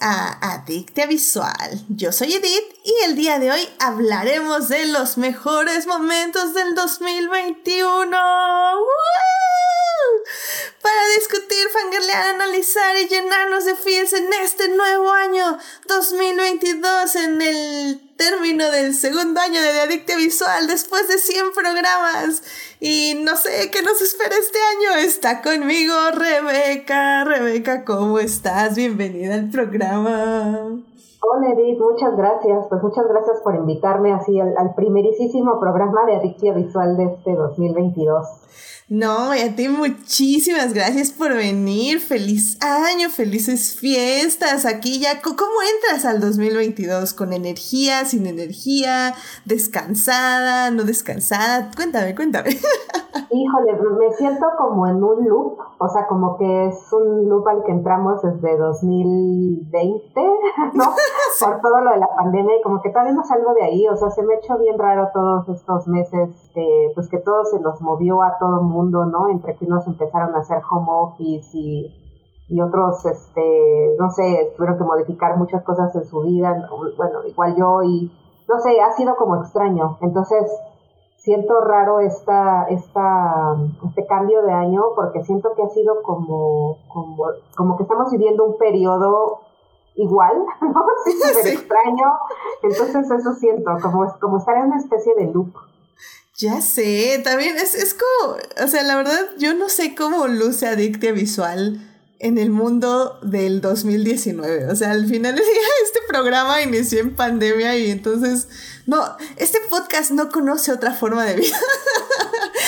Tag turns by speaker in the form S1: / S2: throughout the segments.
S1: a Adictia Visual. Yo soy Edith y el día de hoy hablaremos de los mejores momentos del 2021. Para discutir, fangirlear, analizar y llenarnos de feels en este nuevo año 2022 en el término del segundo año de Adictia Visual después de 100 programas. Y no sé qué nos espera este año. Está conmigo Rebeca. Rebeca, ¿cómo estás? Bienvenida al programa.
S2: Hola Edith, muchas gracias. Pues muchas gracias por invitarme así al, al primerísimo programa de Adictia Visual de este 2022.
S1: No, y a ti muchísimas gracias por venir. Feliz año, felices fiestas. Aquí ya, ¿cómo entras al 2022? ¿Con energía, sin energía? ¿Descansada, no descansada? Cuéntame, cuéntame.
S2: Híjole, me siento como en un loop, o sea, como que es un loop al que entramos desde 2020, ¿no? Por todo lo de la pandemia y como que todavía no salgo de ahí, o sea, se me ha hecho bien raro todos estos meses, eh, pues que todo se nos movió a todo el mundo, ¿no? Entre que unos empezaron a hacer home office y, y otros, este, no sé, tuvieron que modificar muchas cosas en su vida, bueno, igual yo y, no sé, ha sido como extraño, entonces siento raro esta, esta, este cambio de año porque siento que ha sido como, como, como que estamos viviendo un periodo igual, ¿no? Sí, súper extraño. Entonces eso siento, como, como estar en una especie de loop.
S1: Ya sé, también es, es como, o sea, la verdad, yo no sé cómo luce Adictia Visual en el mundo del 2019. O sea, al final del día este programa inició en pandemia y entonces, no, este podcast no conoce otra forma de vida.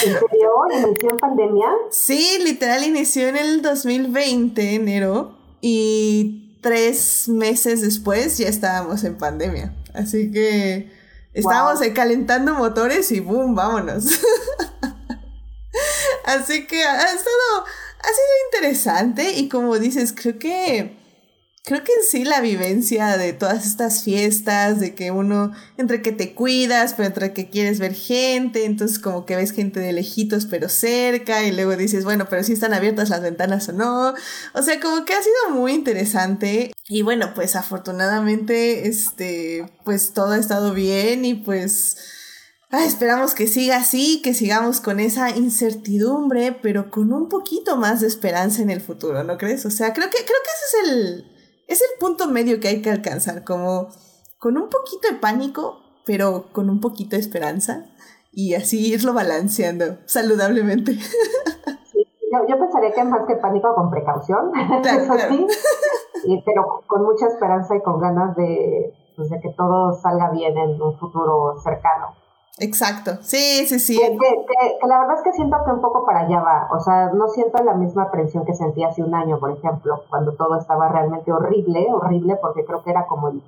S2: ¿En serio? ¿Inició en pandemia?
S1: Sí, literal inició en el 2020, enero, y tres meses después ya estábamos en pandemia. Así que estábamos wow. calentando motores y boom, vámonos. Así que ha estado ha sido interesante y como dices, creo que creo que en sí la vivencia de todas estas fiestas, de que uno entre que te cuidas, pero entre que quieres ver gente, entonces como que ves gente de lejitos pero cerca y luego dices, bueno, pero si están abiertas las ventanas o no. O sea, como que ha sido muy interesante y bueno, pues afortunadamente este pues todo ha estado bien y pues Ah, esperamos que siga así, que sigamos con esa incertidumbre, pero con un poquito más de esperanza en el futuro, ¿no crees? O sea, creo que, creo que ese es el, es el punto medio que hay que alcanzar, como con un poquito de pánico, pero con un poquito de esperanza, y así irlo balanceando saludablemente.
S2: Sí, yo, yo pensaría que más que pánico con precaución, claro, eso claro. sí, y, pero con mucha esperanza y con ganas de, pues, de que todo salga bien en un futuro cercano.
S1: Exacto, sí, sí, sí.
S2: Que, que, que, la verdad es que siento que un poco para allá va, o sea, no siento la misma presión que sentí hace un año, por ejemplo, cuando todo estaba realmente horrible, horrible, porque creo que era como el,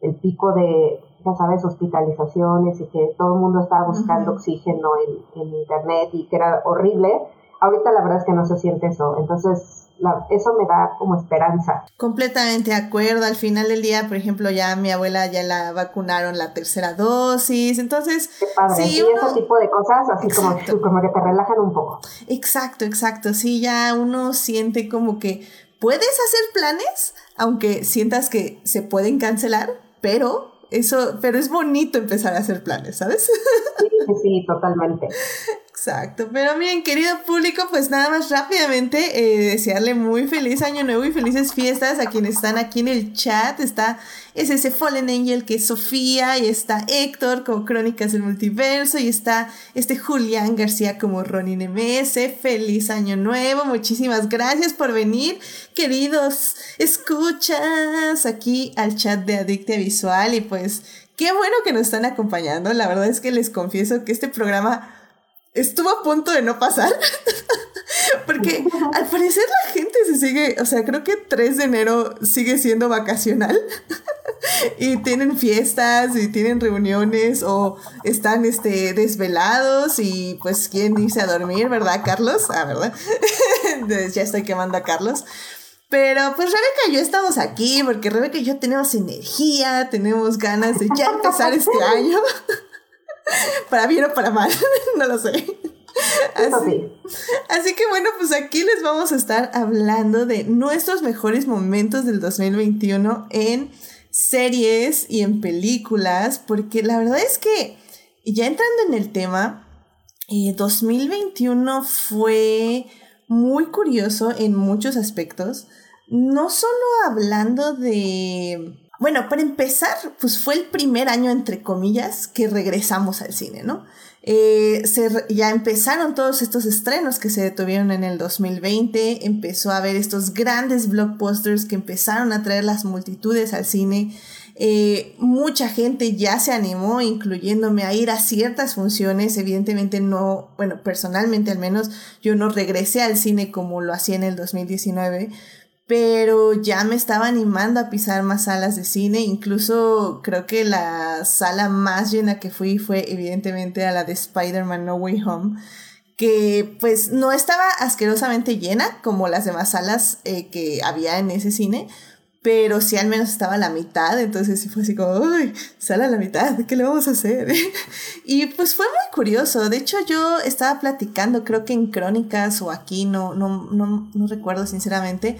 S2: el pico de, ya sabes, hospitalizaciones y que todo el mundo estaba buscando uh -huh. oxígeno en, en internet y que era horrible. Ahorita la verdad es que no se siente eso, entonces la, eso me da como esperanza.
S1: Completamente de acuerdo. Al final del día, por ejemplo, ya mi abuela ya la vacunaron la tercera dosis. Entonces,
S2: Qué padre. sí, uno... ese tipo de cosas, así como, como que te relajan un poco.
S1: Exacto, exacto. Sí, ya uno siente como que puedes hacer planes, aunque sientas que se pueden cancelar, pero eso, pero es bonito empezar a hacer planes, ¿sabes?
S2: Sí totalmente.
S1: Exacto, pero miren, querido público, pues nada más rápidamente eh, desearle muy feliz año nuevo y felices fiestas a quienes están aquí en el chat. Está es ese Fallen Angel que es Sofía, y está Héctor como Crónicas del Multiverso, y está este Julián García como Ronin MS. Feliz año nuevo, muchísimas gracias por venir, queridos escuchas aquí al chat de Adictia Visual y pues qué bueno que nos están acompañando. La verdad es que les confieso que este programa estuvo a punto de no pasar. Porque al parecer la gente se sigue, o sea, creo que 3 de enero sigue siendo vacacional. y tienen fiestas y tienen reuniones o están este, desvelados y pues quieren irse a dormir, ¿verdad, Carlos? Ah, ¿verdad? ya estoy quemando a Carlos. Pero pues Rebeca y yo estamos aquí porque Rebeca y yo tenemos energía, tenemos ganas de ya empezar este año. para bien o para mal, no lo sé. Así, así, que bueno, pues aquí les vamos a estar hablando de nuestros mejores momentos del 2021 en series y en películas, porque la verdad es que ya entrando en el tema, 2021 eh, fue muy curioso en muchos aspectos, no solo hablando de... Bueno, para empezar, pues fue el primer año, entre comillas, que regresamos al cine, ¿no? Eh, ya empezaron todos estos estrenos que se detuvieron en el 2020, empezó a haber estos grandes blockbusters que empezaron a traer las multitudes al cine. Eh, mucha gente ya se animó, incluyéndome, a ir a ciertas funciones. Evidentemente no, bueno, personalmente al menos yo no regresé al cine como lo hacía en el 2019, pero ya me estaba animando a pisar más salas de cine. Incluso creo que la sala más llena que fui fue evidentemente a la de Spider-Man No Way Home que pues no estaba asquerosamente llena como las demás salas eh, que había en ese cine, pero sí al menos estaba la mitad, entonces sí fue así como, uy, sale a la mitad, ¿qué le vamos a hacer? y pues fue muy curioso, de hecho yo estaba platicando, creo que en Crónicas o aquí, no, no, no, no recuerdo sinceramente,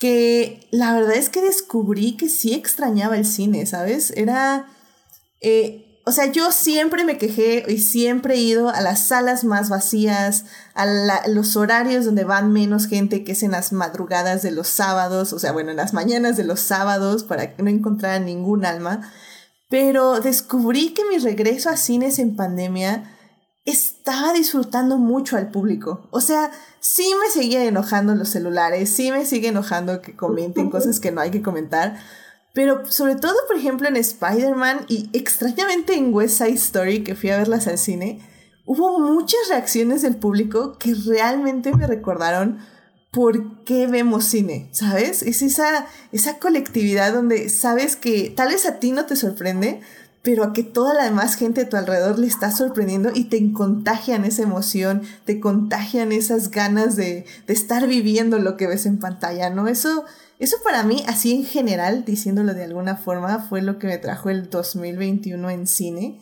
S1: que la verdad es que descubrí que sí extrañaba el cine, ¿sabes? Era... Eh, o sea, yo siempre me quejé y siempre he ido a las salas más vacías, a los horarios donde van menos gente, que es en las madrugadas de los sábados, o sea, bueno, en las mañanas de los sábados, para que no encontrara ningún alma. Pero descubrí que mi regreso a cines en pandemia estaba disfrutando mucho al público. O sea, sí me seguía enojando los celulares, sí me sigue enojando que comenten cosas que no hay que comentar, pero sobre todo, por ejemplo, en Spider-Man y extrañamente en West Side Story, que fui a verlas al cine, hubo muchas reacciones del público que realmente me recordaron por qué vemos cine, ¿sabes? Es esa, esa colectividad donde sabes que tal vez a ti no te sorprende, pero a que toda la demás gente a tu alrededor le está sorprendiendo y te contagian esa emoción, te contagian esas ganas de, de estar viviendo lo que ves en pantalla, ¿no? Eso, eso para mí, así en general, diciéndolo de alguna forma, fue lo que me trajo el 2021 en cine.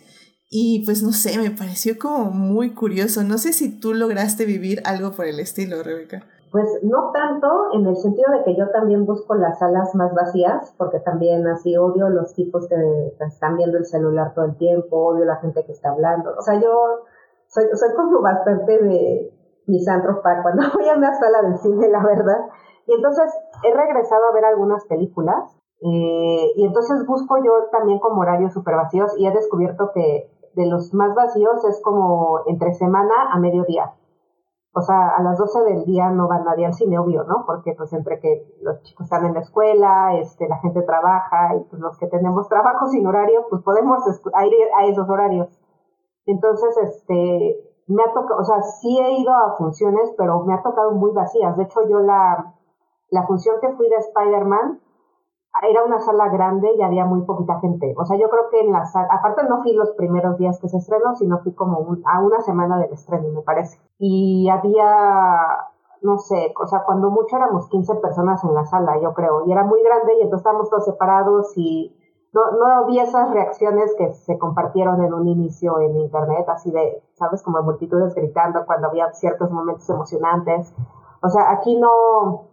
S1: Y pues no sé, me pareció como muy curioso. No sé si tú lograste vivir algo por el estilo, Rebeca.
S2: Pues no tanto en el sentido de que yo también busco las salas más vacías, porque también así odio los tipos que, están viendo el celular todo el tiempo, odio la gente que está hablando. O sea, yo soy, soy como bastante de misántropa cuando voy a una sala de cine, la verdad. Y entonces he regresado a ver algunas películas eh, y entonces busco yo también como horarios super vacíos y he descubierto que de los más vacíos es como entre semana a mediodía. O sea, a las 12 del día no va nadie al cine, obvio, ¿no? Porque pues entre que los chicos están en la escuela, este, la gente trabaja y pues los que tenemos trabajo sin horario, pues podemos ir a esos horarios. Entonces, este, me ha tocado, o sea, sí he ido a funciones, pero me ha tocado muy vacías. De hecho, yo la, la función que fui de Spider-Man era una sala grande y había muy poquita gente. O sea, yo creo que en la sala, aparte no fui los primeros días que se estrenó, sino fui como a una semana del estreno, me parece. Y había, no sé, o sea, cuando mucho éramos 15 personas en la sala, yo creo, y era muy grande y entonces estábamos todos separados y no, no vi esas reacciones que se compartieron en un inicio en internet, así de, sabes, como multitudes gritando cuando había ciertos momentos emocionantes. O sea, aquí no,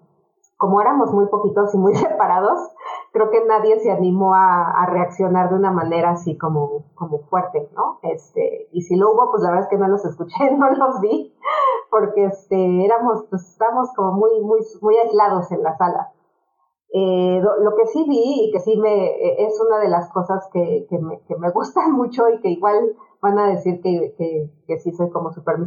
S2: como éramos muy poquitos y muy separados, creo que nadie se animó a, reaccionar de una manera así como, como fuerte, ¿no? Este, y si lo hubo, pues la verdad es que no los escuché, no los vi, porque este, éramos, pues estábamos como muy, muy, muy aislados en la sala. Eh, lo, que sí vi y que sí me, e, es una de las cosas que, me, que gustan mucho y que igual van a decir que, que, que sí soy como super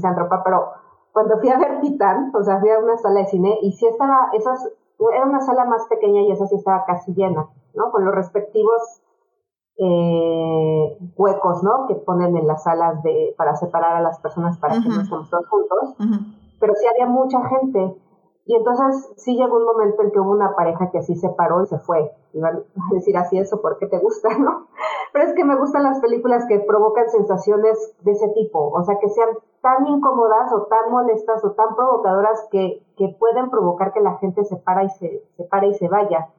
S2: pero cuando fui a ver Titán, o sea, fui a una sala de cine y sí estaba, esas, era una sala más pequeña y esa sí estaba casi llena, ¿no? Con los respectivos eh, huecos, ¿no? Que ponen en las salas de, para separar a las personas para que no estemos todos juntos. Pero sí había mucha gente. Y entonces sí llegó un momento en que hubo una pareja que así se paró y se fue. Iban a decir así eso porque te gusta, ¿no? Pero es que me gustan las películas que provocan sensaciones de ese tipo. O sea, que sean tan incómodas o tan molestas o tan provocadoras que, que pueden provocar que la gente se para y se, se y se vaya.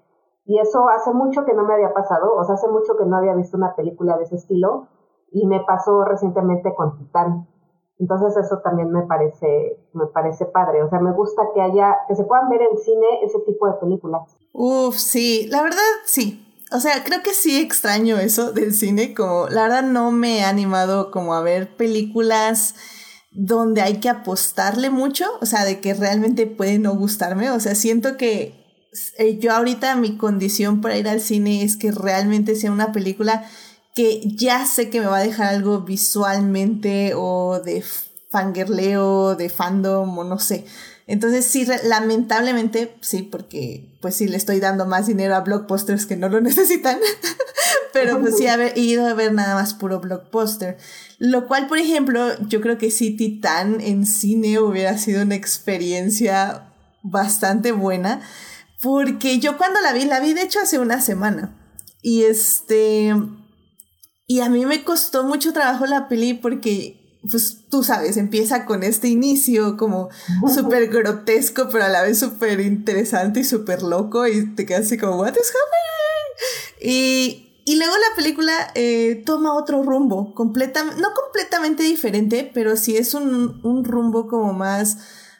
S2: Y eso hace mucho que no me había pasado, o sea, hace mucho que no había visto una película de ese estilo y me pasó recientemente con Titán. Entonces eso también me parece, me parece padre. O sea, me gusta que haya, que se puedan ver en cine ese tipo de películas.
S1: Uf, sí, la verdad sí. O sea, creo que sí extraño eso del cine, como la verdad no me he animado como a ver películas donde hay que apostarle mucho, o sea, de que realmente puede no gustarme, o sea, siento que eh, yo ahorita mi condición para ir al cine es que realmente sea una película que ya sé que me va a dejar algo visualmente o de fangirleo, de fandom o no sé. Entonces sí, lamentablemente sí, porque pues sí le estoy dando más dinero a blockbusters que no lo necesitan, pero pues sí he ido a ver nada más puro blockbuster. Lo cual, por ejemplo, yo creo que sí Titán en cine hubiera sido una experiencia bastante buena, porque yo cuando la vi, la vi de hecho hace una semana. Y este... Y a mí me costó mucho trabajo la peli porque, pues tú sabes, empieza con este inicio como súper grotesco, pero a la vez súper interesante y súper loco y te quedas así como, ¿What is happening? Y, y luego la película eh, toma otro rumbo, completamente, no completamente diferente, pero sí es un, un rumbo como más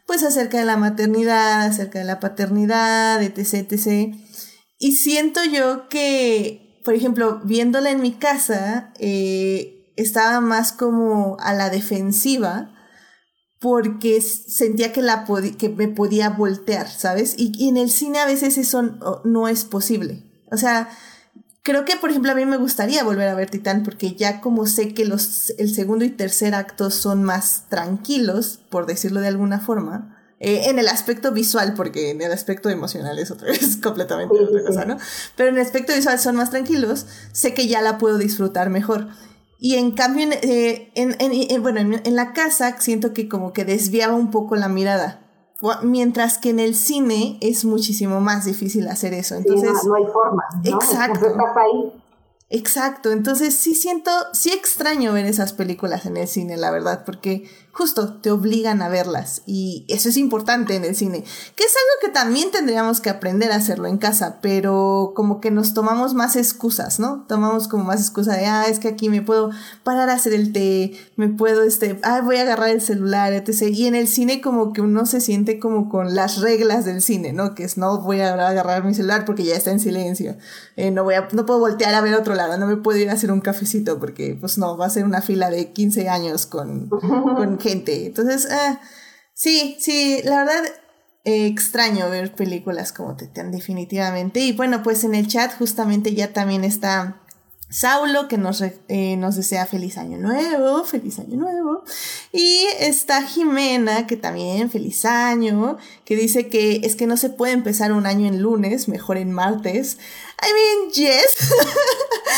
S1: pues acerca de la maternidad, acerca de la paternidad, etc, etc. Y siento yo que, por ejemplo, viéndola en mi casa, eh, estaba más como a la defensiva porque sentía que, la que me podía voltear, ¿sabes? Y, y en el cine a veces eso no es posible. O sea, creo que, por ejemplo, a mí me gustaría volver a ver Titán porque ya como sé que los, el segundo y tercer acto son más tranquilos, por decirlo de alguna forma, eh, en el aspecto visual, porque en el aspecto emocional es otra vez completamente otra cosa, ¿no? Pero en el aspecto visual son más tranquilos, sé que ya la puedo disfrutar mejor. Y en cambio, en, eh, en, bueno, en, la casa siento que como que desviaba un poco la mirada. Mientras que en el cine es muchísimo más difícil hacer eso. Entonces,
S2: no, hay forma.
S1: Exacto.
S2: estás ahí.
S1: Exacto. Entonces sí siento, sí extraño ver esas películas en el cine, la verdad, porque justo te obligan a verlas y eso es importante en el cine, que es algo que también tendríamos que aprender a hacerlo en casa, pero como que nos tomamos más excusas, ¿no? Tomamos como más excusa de, ah, es que aquí me puedo parar a hacer el té, me puedo, este, ah, voy a agarrar el celular, etc. Y en el cine como que uno se siente como con las reglas del cine, ¿no? Que es, no voy a agarrar mi celular porque ya está en silencio, eh, no voy a, no puedo voltear a ver otro lado, no me puedo ir a hacer un cafecito porque, pues no, va a ser una fila de 15 años con, con entonces, ah, sí, sí, la verdad, eh, extraño ver películas como Tetean definitivamente. Y bueno, pues en el chat justamente ya también está Saulo, que nos, eh, nos desea feliz año nuevo, feliz año nuevo. Y está Jimena, que también feliz año, que dice que es que no se puede empezar un año en lunes, mejor en martes. I mean, yes,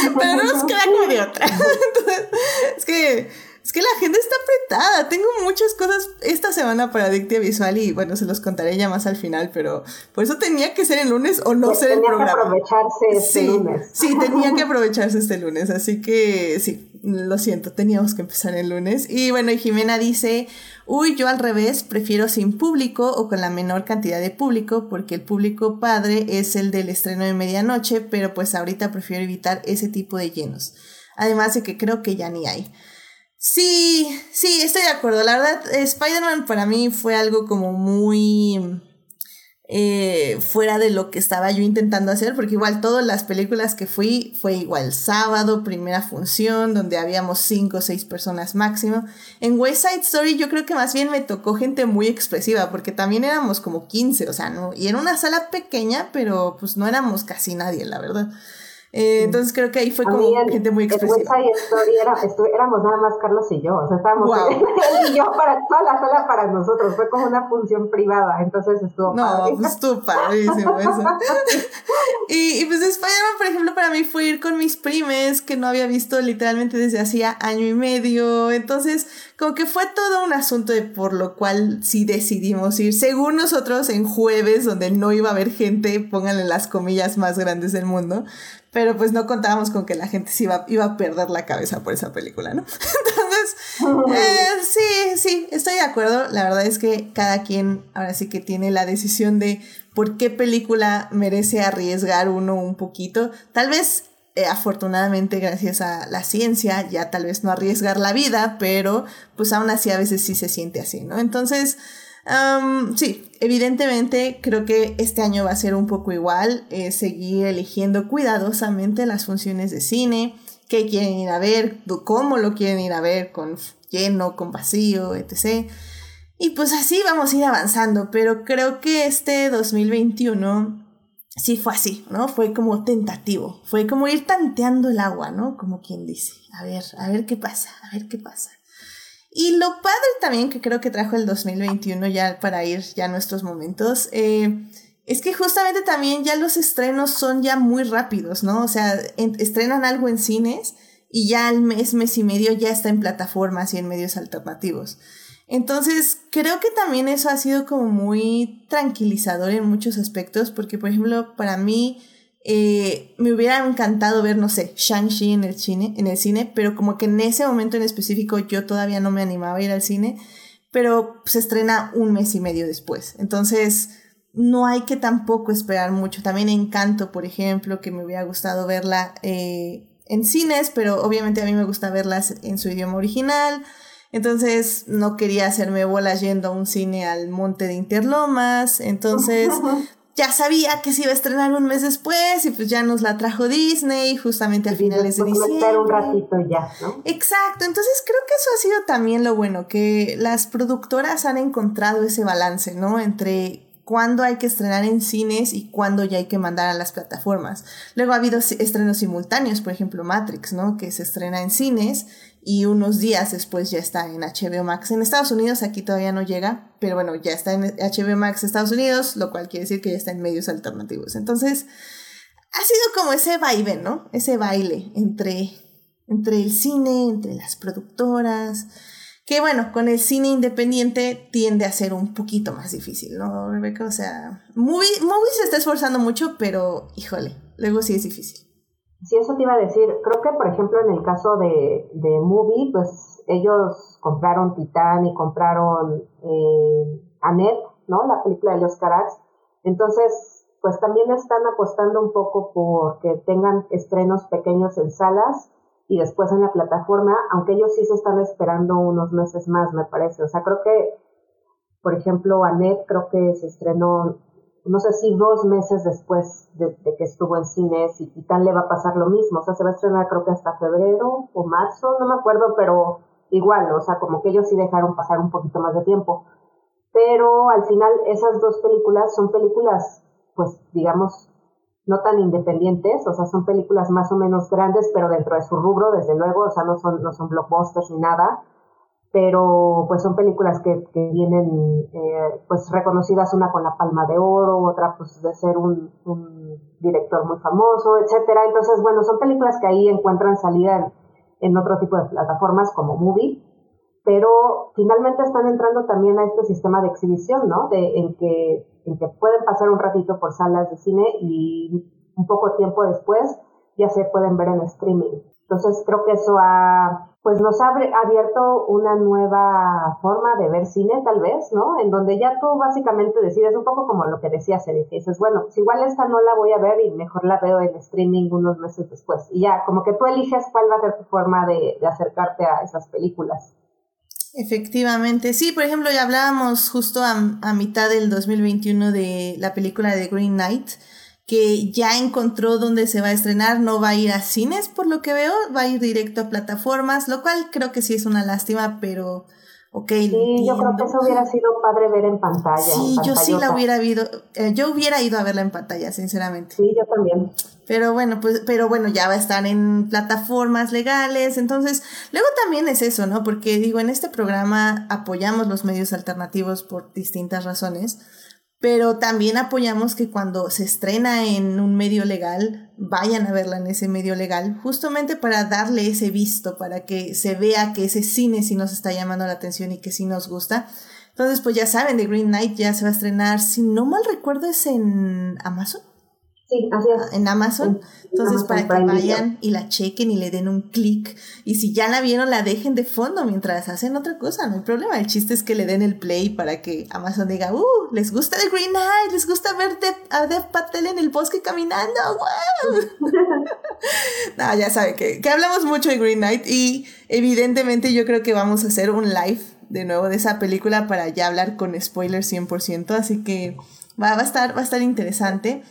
S1: pero no nos queda como de otra. es que es que la gente está apretada. Tengo muchas cosas esta semana para Adictia Visual y bueno, se los contaré ya más al final, pero por eso tenía que ser el lunes o no pues ser el programa.
S2: Tenía que aprovecharse este
S1: sí,
S2: lunes.
S1: Sí, tenía que aprovecharse este lunes, así que sí, lo siento, teníamos que empezar el lunes. Y bueno, y Jimena dice, uy, yo al revés, prefiero sin público o con la menor cantidad de público, porque el público padre es el del estreno de medianoche, pero pues ahorita prefiero evitar ese tipo de llenos. Además de que creo que ya ni hay. Sí, sí, estoy de acuerdo. La verdad, Spider-Man para mí fue algo como muy eh, fuera de lo que estaba yo intentando hacer, porque igual todas las películas que fui fue igual sábado, primera función, donde habíamos cinco o seis personas máximo. En West Side Story yo creo que más bien me tocó gente muy expresiva, porque también éramos como 15, o sea, no, y era una sala pequeña, pero pues no éramos casi nadie, la verdad. Eh, entonces creo que ahí fue como gente muy expresiva.
S2: Story era, éramos nada más Carlos y yo, o sea, estábamos él y yo para toda la sala para nosotros, fue como una función privada, entonces estuvo
S1: No, pues estuvo padrísimo eso. y, y pues Spider-Man, por ejemplo, para mí fue ir con mis primes que no había visto literalmente desde hacía año y medio, entonces como que fue todo un asunto de por lo cual sí decidimos ir, según nosotros, en jueves, donde no iba a haber gente, pónganle las comillas más grandes del mundo, pero pues no contábamos con que la gente se iba, iba a perder la cabeza por esa película, ¿no? Entonces, eh, sí, sí, estoy de acuerdo. La verdad es que cada quien ahora sí que tiene la decisión de por qué película merece arriesgar uno un poquito. Tal vez eh, afortunadamente gracias a la ciencia, ya tal vez no arriesgar la vida, pero pues aún así a veces sí se siente así, ¿no? Entonces, sí, evidentemente creo que este año va a ser un poco igual, eh, seguir eligiendo cuidadosamente las funciones de cine, qué quieren ir a ver, cómo lo quieren ir a ver, con lleno, con vacío, etc. Y pues así vamos a ir avanzando, pero creo que este 2021 sí fue así, ¿no? Fue como tentativo, fue como ir tanteando el agua, ¿no? Como quien dice, a ver, a ver qué pasa, a ver qué pasa. Y lo padre también que creo que trajo el 2021 ya para ir ya a nuestros momentos, eh, es que justamente también ya los estrenos son ya muy rápidos, ¿no? O sea, estrenan algo en cines y ya al mes, mes y medio ya está en plataformas y en medios alternativos. Entonces, creo que también eso ha sido como muy tranquilizador en muchos aspectos, porque por ejemplo, para mí eh, me hubiera encantado ver, no sé, Shang-Chi en el cine, en el cine, pero como que en ese momento en específico yo todavía no me animaba a ir al cine, pero se estrena un mes y medio después. Entonces, no hay que tampoco esperar mucho. También Encanto, por ejemplo, que me hubiera gustado verla eh, en cines, pero obviamente a mí me gusta verlas en su idioma original. Entonces no quería hacerme bolas yendo a un cine al Monte de Interlomas. Entonces ya sabía que se iba a estrenar un mes después y pues ya nos la trajo Disney justamente a finales de diciembre.
S2: un ratito ya, ¿no?
S1: Exacto, entonces creo que eso ha sido también lo bueno, que las productoras han encontrado ese balance, ¿no? Entre cuándo hay que estrenar en cines y cuándo ya hay que mandar a las plataformas. Luego ha habido estrenos simultáneos, por ejemplo Matrix, ¿no? Que se estrena en cines y unos días después ya está en HBO Max. En Estados Unidos aquí todavía no llega, pero bueno, ya está en HBO Max Estados Unidos, lo cual quiere decir que ya está en medios alternativos. Entonces, ha sido como ese baile, ¿no? Ese baile entre, entre el cine, entre las productoras, que bueno, con el cine independiente tiende a ser un poquito más difícil, ¿no, Rebeca? O sea, Movie, movie se está esforzando mucho, pero híjole, luego sí es difícil.
S2: Sí, eso te iba a decir. Creo que, por ejemplo, en el caso de, de Movie, pues ellos compraron Titán y compraron eh, Annette, ¿no? La película de los Carax. Entonces, pues también están apostando un poco por que tengan estrenos pequeños en salas y después en la plataforma, aunque ellos sí se están esperando unos meses más, me parece. O sea, creo que, por ejemplo, Annette creo que se estrenó no sé si dos meses después de, que estuvo en cines y Titán le va a pasar lo mismo, o sea, se va a estrenar creo que hasta febrero o marzo, no me acuerdo, pero igual, o sea, como que ellos sí dejaron pasar un poquito más de tiempo. Pero al final esas dos películas son películas, pues digamos, no tan independientes, o sea, son películas más o menos grandes, pero dentro de su rubro, desde luego, o sea, no son, no son blockbusters ni nada, pero pues son películas que, que vienen eh, pues reconocidas una con la Palma de Oro, otra pues de ser un, un, director muy famoso, etcétera. Entonces, bueno, son películas que ahí encuentran salida en, otro tipo de plataformas como Movie, pero finalmente están entrando también a este sistema de exhibición, ¿no? De, en, que, en que pueden pasar un ratito por salas de cine y un poco tiempo después ya se pueden ver en streaming. Entonces creo que eso ha pues nos ha abierto una nueva forma de ver cine, tal vez, ¿no? En donde ya tú básicamente decides un poco como lo que decías, Eric, que dices, bueno, pues igual esta no la voy a ver y mejor la veo en streaming unos meses después. Y ya, como que tú eliges cuál va a ser tu forma de, de acercarte a esas películas.
S1: Efectivamente, sí, por ejemplo, ya hablábamos justo a, a mitad del 2021 de la película de Green Knight, que ya encontró dónde se va a estrenar, no va a ir a cines por lo que veo, va a ir directo a plataformas, lo cual creo que sí es una lástima, pero ok.
S2: Sí, yo creo que eso hubiera sido padre ver en pantalla.
S1: Sí, yo sí la hubiera ido, eh, yo hubiera ido a verla en pantalla, sinceramente.
S2: Sí, yo también.
S1: Pero bueno, pues, pero bueno, ya va a estar en plataformas legales, entonces, luego también es eso, ¿no? Porque digo, en este programa apoyamos los medios alternativos por distintas razones pero también apoyamos que cuando se estrena en un medio legal, vayan a verla en ese medio legal, justamente para darle ese visto, para que se vea que ese cine sí nos está llamando la atención y que sí nos gusta. Entonces, pues ya saben, The Green Knight ya se va a estrenar, si no mal recuerdo, es en Amazon.
S2: Sí, así es.
S1: En Amazon. Entonces, para que vayan y la chequen y le den un clic. Y si ya la vieron, la dejen de fondo mientras hacen otra cosa. No hay problema. El chiste es que le den el play para que Amazon diga, uh, les gusta The Green Knight, les gusta ver a Dev Patel en el bosque caminando. ¡Wow! no, ya saben que, que hablamos mucho de Green Knight y evidentemente yo creo que vamos a hacer un live de nuevo de esa película para ya hablar con spoilers 100%. Así que va, va, a, estar, va a estar interesante.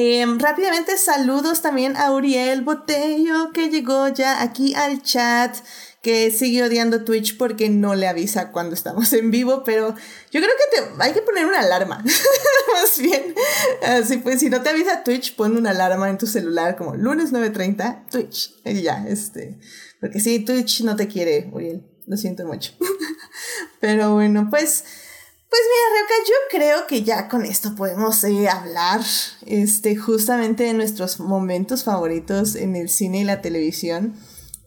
S1: Em, rápidamente saludos también a Uriel Botello que llegó ya aquí al chat que sigue odiando Twitch porque no le avisa cuando estamos en vivo, pero yo creo que te, hay que poner una alarma, más bien. Así pues, si no te avisa Twitch, pon una alarma en tu celular como lunes 9.30, Twitch, y ya, este, porque sí, Twitch no te quiere, Uriel, lo siento mucho. pero bueno, pues... Pues mira, Reuka, yo creo que ya con esto podemos eh, hablar este, justamente de nuestros momentos favoritos en el cine y la televisión.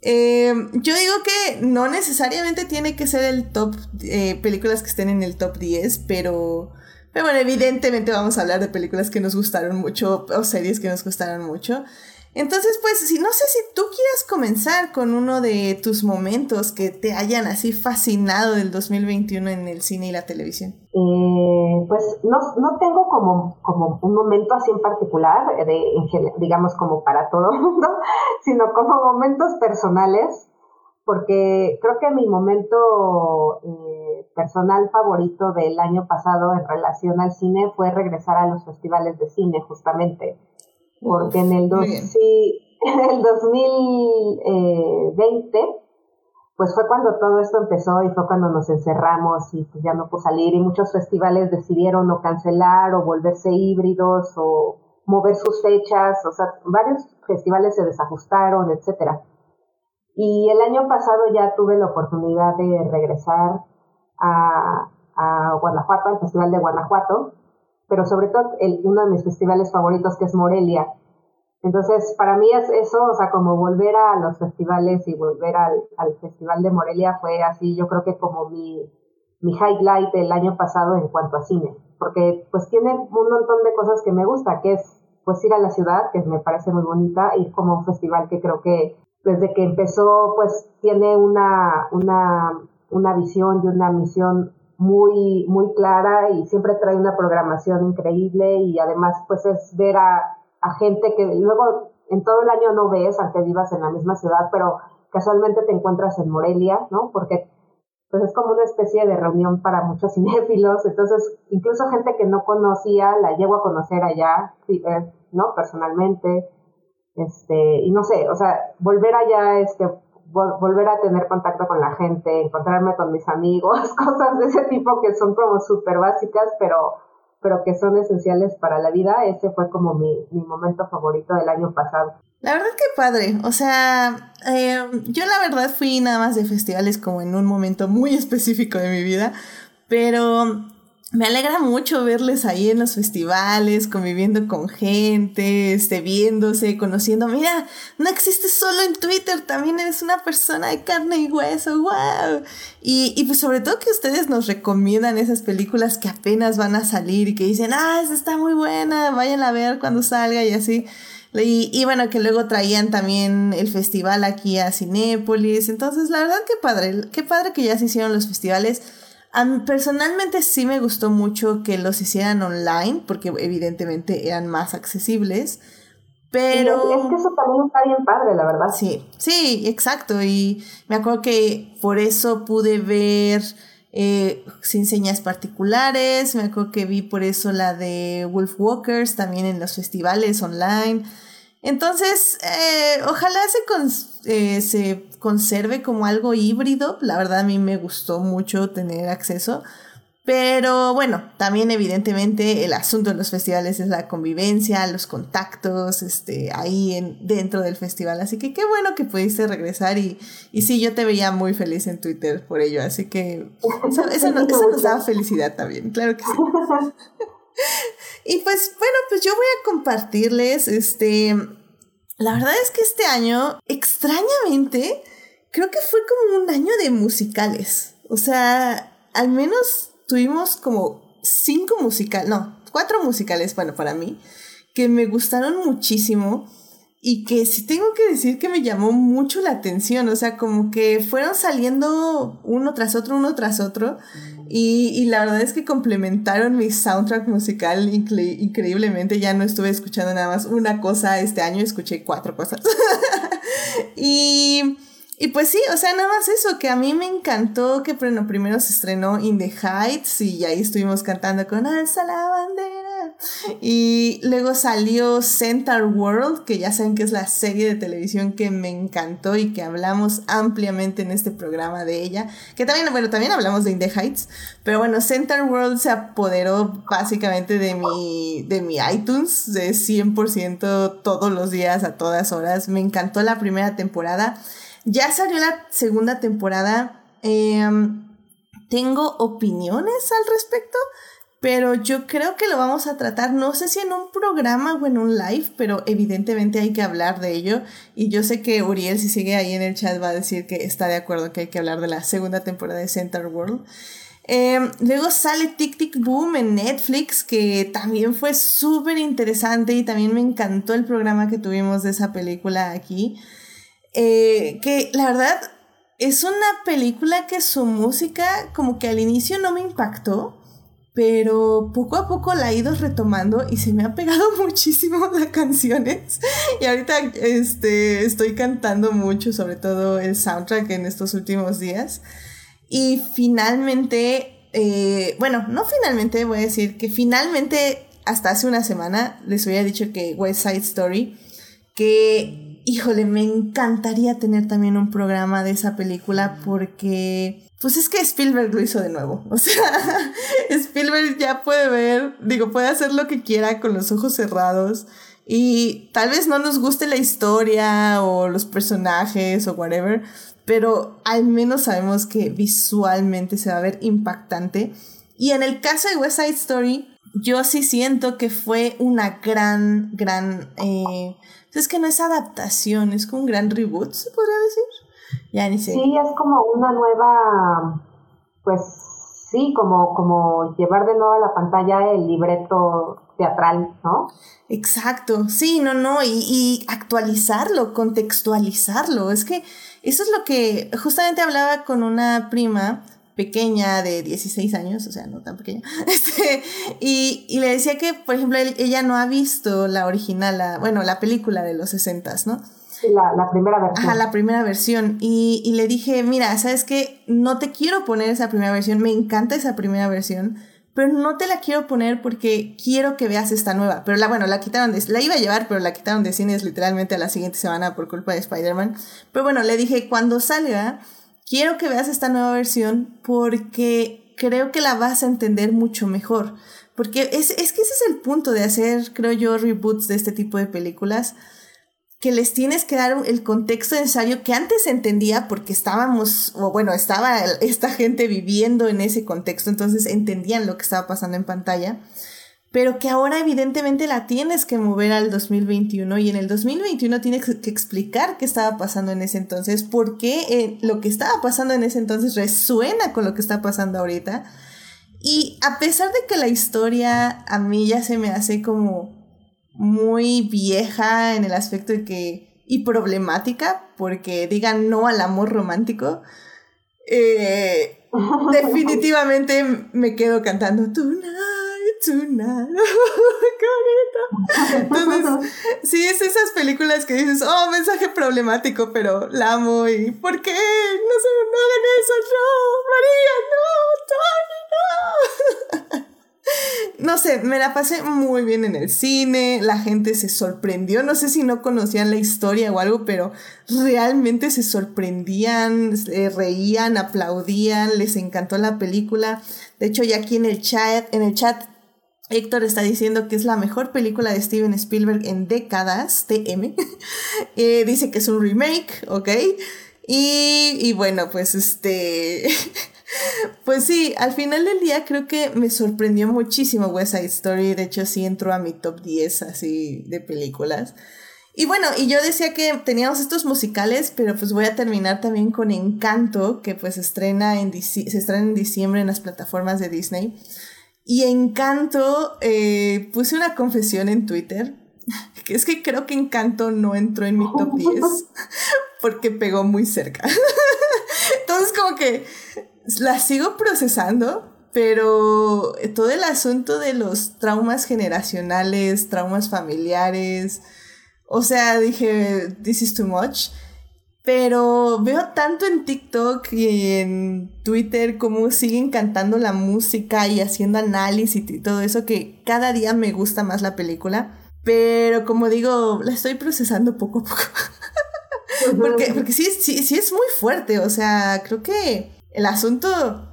S1: Eh, yo digo que no necesariamente tiene que ser el top, eh, películas que estén en el top 10, pero, pero bueno, evidentemente vamos a hablar de películas que nos gustaron mucho o series que nos gustaron mucho. Entonces, pues, si no sé si tú quieres comenzar con uno de tus momentos que te hayan así fascinado del 2021 en el cine y la televisión.
S2: Eh, pues no, no tengo como, como un momento así en particular, de, digamos como para todo el mundo, sino como momentos personales, porque creo que mi momento eh, personal favorito del año pasado en relación al cine fue regresar a los festivales de cine, justamente porque en el, en el 2020 pues fue cuando todo esto empezó y fue cuando nos encerramos y pues ya no pudo salir y muchos festivales decidieron o cancelar o volverse híbridos o mover sus fechas, o sea, varios festivales se desajustaron, etcétera. Y el año pasado ya tuve la oportunidad de regresar a, a Guanajuato, al Festival de Guanajuato, pero sobre todo el, uno de mis festivales favoritos que es Morelia. Entonces, para mí es eso, o sea, como volver a los festivales y volver al, al Festival de Morelia fue así, yo creo que como mi, mi highlight del año pasado en cuanto a cine, porque pues tiene un montón de cosas que me gusta, que es pues ir a la ciudad, que me parece muy bonita, ir como un festival que creo que desde que empezó pues tiene una, una, una visión y una misión muy, muy clara y siempre trae una programación increíble y además pues es ver a, gente que luego en todo el año no ves, aunque vivas en la misma ciudad, pero casualmente te encuentras en Morelia, ¿no? Porque pues es como una especie de reunión para muchos cinéfilos, entonces incluso gente que no conocía la llego a conocer allá, eh, ¿no? Personalmente, este, y no sé, o sea, volver allá, este, volver a tener contacto con la gente, encontrarme con mis amigos, cosas de ese tipo que son como súper básicas, pero, pero que son esenciales para la vida. Ese fue como mi, mi momento favorito del año pasado.
S1: La verdad que padre, o sea, eh, yo la verdad fui nada más de festivales como en un momento muy específico de mi vida, pero me alegra mucho verles ahí en los festivales, conviviendo con gente, este, viéndose, conociendo. Mira, no existes solo en Twitter, también eres una persona de carne y hueso, wow. Y, y pues sobre todo que ustedes nos recomiendan esas películas que apenas van a salir y que dicen, ah, esa está muy buena, vayan a ver cuando salga y así. Y, y, bueno, que luego traían también el festival aquí a Cinépolis. Entonces, la verdad, qué padre, qué padre que ya se hicieron los festivales a mí personalmente sí me gustó mucho que los hicieran online, porque evidentemente eran más accesibles. Pero.
S2: es que eso también está bien padre, la verdad.
S1: Sí, sí, exacto. Y me acuerdo que por eso pude ver eh, sin señas particulares. Me acuerdo que vi por eso la de Wolf Walkers también en los festivales online. Entonces, eh, ojalá se, eh, se conserve como algo híbrido. La verdad a mí me gustó mucho tener acceso. Pero bueno, también evidentemente el asunto de los festivales es la convivencia, los contactos, este, ahí en, dentro del festival. Así que qué bueno que pudiste regresar y, y sí, yo te veía muy feliz en Twitter por ello. Así que eso, eso, nos, eso nos da felicidad también, claro que sí. y pues bueno, pues yo voy a compartirles, este, la verdad es que este año, extrañamente, creo que fue como un año de musicales. O sea, al menos tuvimos como cinco musicales, no, cuatro musicales, bueno, para mí. que me gustaron muchísimo y que sí tengo que decir que me llamó mucho la atención, o sea, como que fueron saliendo uno tras otro, uno tras otro, y, y la verdad es que complementaron mi soundtrack musical increíblemente, ya no estuve escuchando nada más una cosa este año, escuché cuatro cosas. y... Y pues sí, o sea, nada más eso, que a mí me encantó que bueno, primero se estrenó In the Heights y ahí estuvimos cantando con Alza la bandera. Y luego salió Center World, que ya saben que es la serie de televisión que me encantó y que hablamos ampliamente en este programa de ella. Que también, bueno, también hablamos de In the Heights, pero bueno, Center World se apoderó básicamente de mi, de mi iTunes de 100% todos los días, a todas horas. Me encantó la primera temporada. Ya salió la segunda temporada. Em, tengo opiniones al respecto, pero yo creo que lo vamos a tratar, no sé si en un programa o en un live, pero evidentemente hay que hablar de ello. Y yo sé que Uriel, si sigue ahí en el chat, va a decir que está de acuerdo que hay que hablar de la segunda temporada de Center World. Em, luego sale Tic Tic Boom en Netflix, que también fue súper interesante y también me encantó el programa que tuvimos de esa película aquí. Eh, que la verdad es una película que su música como que al inicio no me impactó, pero poco a poco la he ido retomando y se me ha pegado muchísimo las canciones. Y ahorita este, estoy cantando mucho, sobre todo el soundtrack en estos últimos días. Y finalmente, eh, bueno, no finalmente, voy a decir que finalmente, hasta hace una semana, les había dicho que West Side Story, que híjole, me encantaría tener también un programa de esa película porque, pues es que Spielberg lo hizo de nuevo. O sea, Spielberg ya puede ver, digo, puede hacer lo que quiera con los ojos cerrados. Y tal vez no nos guste la historia o los personajes o whatever, pero al menos sabemos que visualmente se va a ver impactante. Y en el caso de West Side Story, yo sí siento que fue una gran, gran eh, es que no es adaptación, es como un gran reboot, se podría decir. Ya ni sé.
S2: Sí, es como una nueva, pues sí, como, como llevar de nuevo a la pantalla el libreto teatral, ¿no?
S1: Exacto, sí, no, no, y, y actualizarlo, contextualizarlo. Es que eso es lo que justamente hablaba con una prima pequeña de 16 años, o sea, no tan pequeña, este, y, y, le decía que, por ejemplo, ella no ha visto la original, la, bueno, la película de los 60, ¿no?
S2: La, la, primera versión.
S1: Ajá, la primera versión. Y, y le dije, mira, ¿sabes qué? No te quiero poner esa primera versión, me encanta esa primera versión, pero no te la quiero poner porque quiero que veas esta nueva. Pero la, bueno, la quitaron de, la iba a llevar, pero la quitaron de cines literalmente a la siguiente semana por culpa de Spider-Man. Pero bueno, le dije, cuando salga, quiero que veas esta nueva versión porque creo que la vas a entender mucho mejor. Porque es, es que ese es el punto de hacer, creo yo, reboots de este tipo de películas que les tienes que dar el contexto necesario que antes entendía porque estábamos, o bueno, estaba esta gente viviendo en ese contexto, entonces entendían lo que estaba pasando en pantalla pero que ahora evidentemente la tienes que mover al 2021 y en el 2021 tienes que explicar qué estaba pasando en ese entonces, por qué eh, lo que estaba pasando en ese entonces resuena con lo que está pasando ahorita. Y a pesar de que la historia a mí ya se me hace como muy vieja en el aspecto de que y problemática, porque digan no al amor romántico, eh, definitivamente me quedo cantando Tonight tonight. ¡Qué bonito! Entonces, sí, es esas películas que dices, oh, mensaje problemático, pero la amo y ¿por qué? No se no hagan eso, no, María, no, Tony, no. No sé, me la pasé muy bien en el cine, la gente se sorprendió, no sé si no conocían la historia o algo, pero realmente se sorprendían, reían, aplaudían, les encantó la película. De hecho, ya aquí en el chat, en el chat Héctor está diciendo que es la mejor película de Steven Spielberg en décadas, TM. Eh, dice que es un remake, ¿ok? Y, y bueno, pues este... pues sí, al final del día creo que me sorprendió muchísimo West Side Story. De hecho, sí entró a mi top 10 así de películas. Y bueno, y yo decía que teníamos estos musicales, pero pues voy a terminar también con Encanto, que pues estrena en se estrena en diciembre en las plataformas de Disney. Y Encanto, eh, puse una confesión en Twitter, que es que creo que Encanto no entró en mi top 10 porque pegó muy cerca. Entonces como que la sigo procesando, pero todo el asunto de los traumas generacionales, traumas familiares, o sea, dije, this is too much. Pero veo tanto en TikTok y en Twitter cómo siguen cantando la música y haciendo análisis y todo eso que cada día me gusta más la película. Pero como digo, la estoy procesando poco a poco. porque porque sí, sí, sí es muy fuerte. O sea, creo que el asunto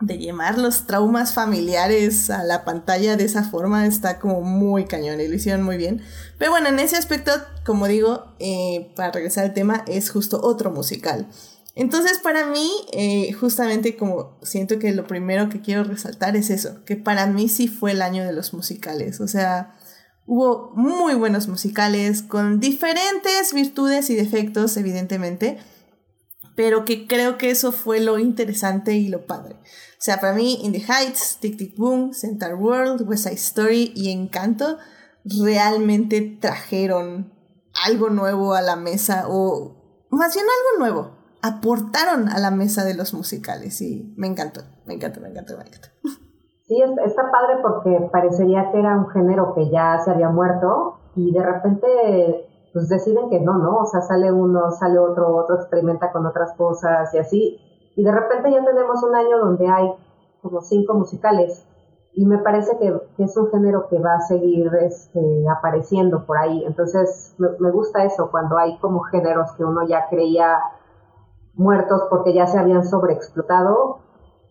S1: de llevar los traumas familiares a la pantalla de esa forma está como muy cañón y lo hicieron muy bien. Pero bueno, en ese aspecto, como digo, eh, para regresar al tema, es justo otro musical. Entonces, para mí, eh, justamente como siento que lo primero que quiero resaltar es eso, que para mí sí fue el año de los musicales. O sea, hubo muy buenos musicales con diferentes virtudes y defectos, evidentemente, pero que creo que eso fue lo interesante y lo padre. O sea, para mí, In the Heights, Tic Tic Boom, Center World, West Side Story y Encanto realmente trajeron algo nuevo a la mesa o más bien algo nuevo, aportaron a la mesa de los musicales y me encantó, me encantó, me encantó, me encantó.
S2: Sí, está padre porque parecería que era un género que ya se había muerto y de repente pues deciden que no, ¿no? O sea, sale uno, sale otro, otro experimenta con otras cosas y así. Y de repente ya tenemos un año donde hay como cinco musicales y me parece que, es un género que va a seguir este, apareciendo por ahí. Entonces me, gusta eso, cuando hay como géneros que uno ya creía muertos porque ya se habían sobreexplotado,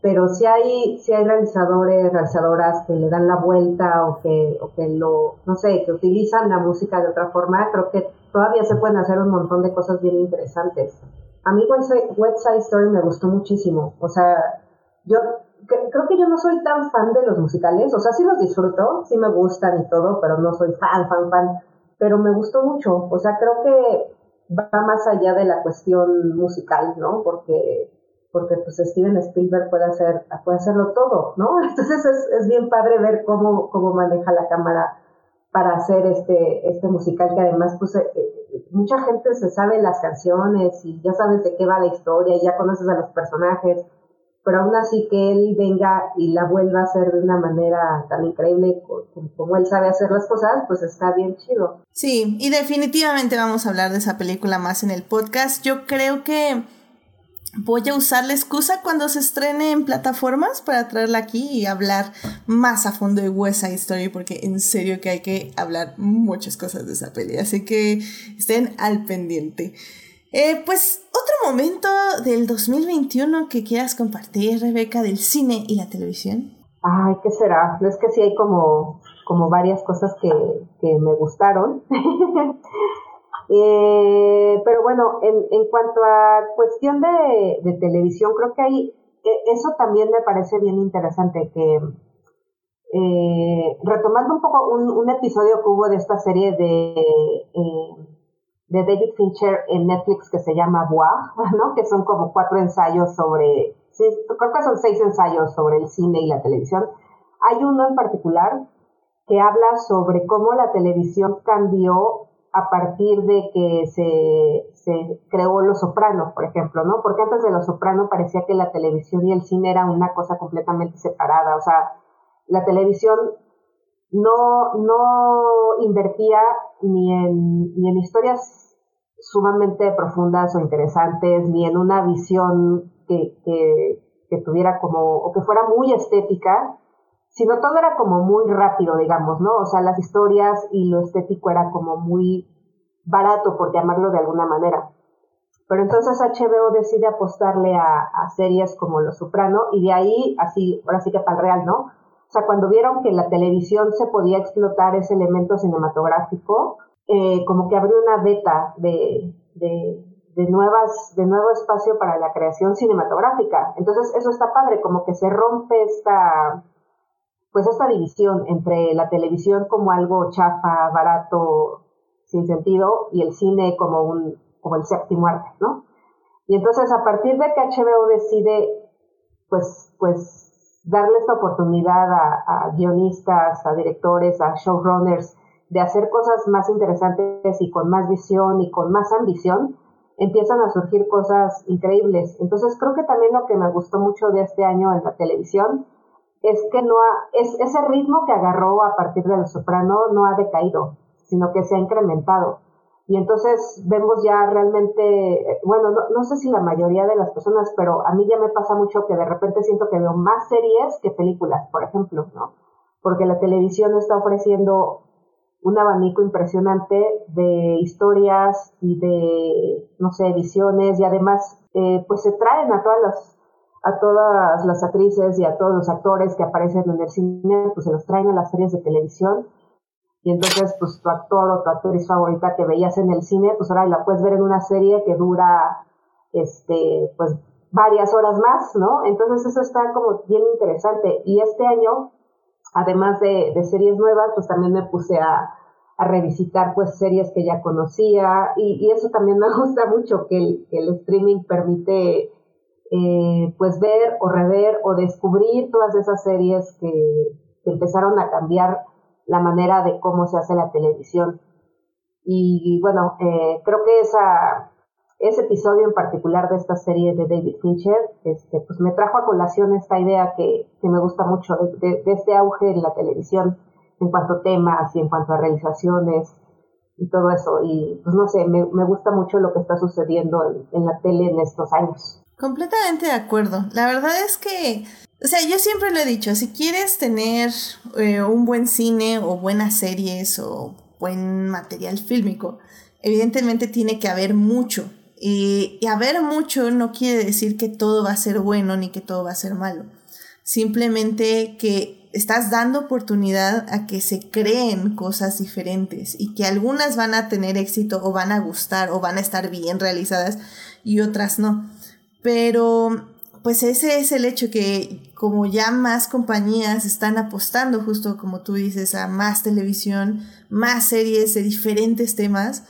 S2: pero si hay, hay realizadores, realizadoras que le dan la vuelta o que, o que lo, no sé, que utilizan la música de otra forma, creo que todavía se pueden hacer un montón de cosas bien interesantes. A mí Side Story me gustó muchísimo, o sea, yo creo que yo no soy tan fan de los musicales, o sea, sí los disfruto, sí me gustan y todo, pero no soy fan, fan, fan, pero me gustó mucho, o sea, creo que va más allá de la cuestión musical, ¿no? Porque, porque pues Steven Spielberg puede hacer, puede hacerlo todo, ¿no? Entonces es, es bien padre ver cómo, cómo maneja la cámara para hacer este, este musical que además pues eh, eh, mucha gente se sabe las canciones y ya sabes de qué va la historia y ya conoces a los personajes pero aún así que él venga y la vuelva a hacer de una manera tan increíble como, él sabe hacer las cosas, pues está bien chido.
S1: Sí, y definitivamente vamos a hablar de esa película más en el podcast. Yo creo que voy a usar la excusa cuando se estrene en plataformas para traerla aquí y hablar más a fondo de West Side Story, porque en serio que hay que hablar muchas cosas de esa peli, así que estén al pendiente. Eh, pues otro momento del 2021 que quieras compartir, Rebeca, del cine y la televisión.
S2: Ay, ¿qué será? Es que sí hay como, como varias cosas que, que me gustaron. eh, pero bueno, en, en, cuanto a cuestión de, televisión, creo que hay, e, eso también me parece bien interesante, que eh, retomando un poco un, episodio que hubo de esta serie de... Eh, de David Fincher en Netflix que se llama Bois, ¿no? Que son como cuatro ensayos sobre, creo que son seis ensayos sobre el cine y la televisión. Hay uno en particular que habla sobre cómo la televisión cambió a partir de que se, se creó Los Soprano, por ejemplo, ¿no? Porque antes de Los Soprano parecía que la televisión y el cine eran una cosa completamente separada, o sea, la televisión no, no invertía ni en, ni en historias sumamente profundas o interesantes, ni en una visión que, que, tuviera como, o que fuera muy estética, sino todo era como muy rápido, digamos, ¿no? O sea, las historias y lo estético era como muy barato, por llamarlo de alguna manera. Pero entonces HBO decide apostarle a, series como Los Soprano y de ahí, así, ahora sí que para el real, ¿no? O sea, cuando vieron que la televisión se podía explotar ese elemento cinematográfico, eh, como que abrió una beta de, de, nuevas, de nuevo espacio para la creación cinematográfica. Entonces eso está padre, como que se rompe esta, pues esta división entre la televisión como algo chafa, barato, sin sentido, y el cine como un, como el séptimo arte, ¿no? Y entonces a partir de que HBO decide, pues, pues, darle esta oportunidad a, guionistas, a directores, a showrunners de hacer cosas más interesantes y con más visión y con más ambición, empiezan a surgir cosas increíbles. Entonces creo que también lo que me gustó mucho de este año en la televisión es que no ha, es, ese ritmo que agarró a partir del soprano no ha decaído, sino que se ha incrementado. Y entonces vemos ya realmente, bueno, no, sé si la mayoría de las personas, pero a mí ya me pasa mucho que de repente siento que veo más series que películas, por ejemplo, ¿no? Porque la televisión está ofreciendo un abanico impresionante de historias y de, no sé, visiones y además, eh, pues se traen a todas las a todas las actrices y a todos los actores que aparecen en el cine, pues se los traen a las series de televisión. Y entonces pues tu actor o tu actriz favorita que veías en el cine, pues ahora la puedes ver en una serie que dura este pues varias horas más, ¿no? Entonces eso está como bien interesante. Y este año además de, de series nuevas pues también me puse a, a revisitar pues series que ya conocía. Y, y eso también me gusta mucho que el, que el streaming permite eh, pues ver o rever o descubrir todas esas series que, que empezaron a cambiar la manera de cómo se hace la televisión. Y, bueno, eh, creo que esa, ese episodio en particular de esta serie de David Fincher, este, pues me trajo a colación esta idea que, que me gusta mucho de, este auge en la televisión en cuanto a temas y en cuanto a realizaciones y todo eso. Y pues no sé, me, me gusta mucho lo que está sucediendo en, en la tele en estos años.
S1: Completamente de acuerdo. La verdad es que o sea, yo siempre lo he dicho, si quieres tener eh, un buen cine o buenas series o buen material fílmico, evidentemente tiene que haber mucho. Y, y, haber mucho no quiere decir que todo va a ser bueno ni que todo va a ser malo. Simplemente que estás dando oportunidad a que se creen cosas diferentes y que algunas van a tener éxito o van a gustar o van a estar bien realizadas y otras no. Pero pues ese es el hecho que como ya más compañías están apostando, justo como tú dices, a más televisión, más series de diferentes temas,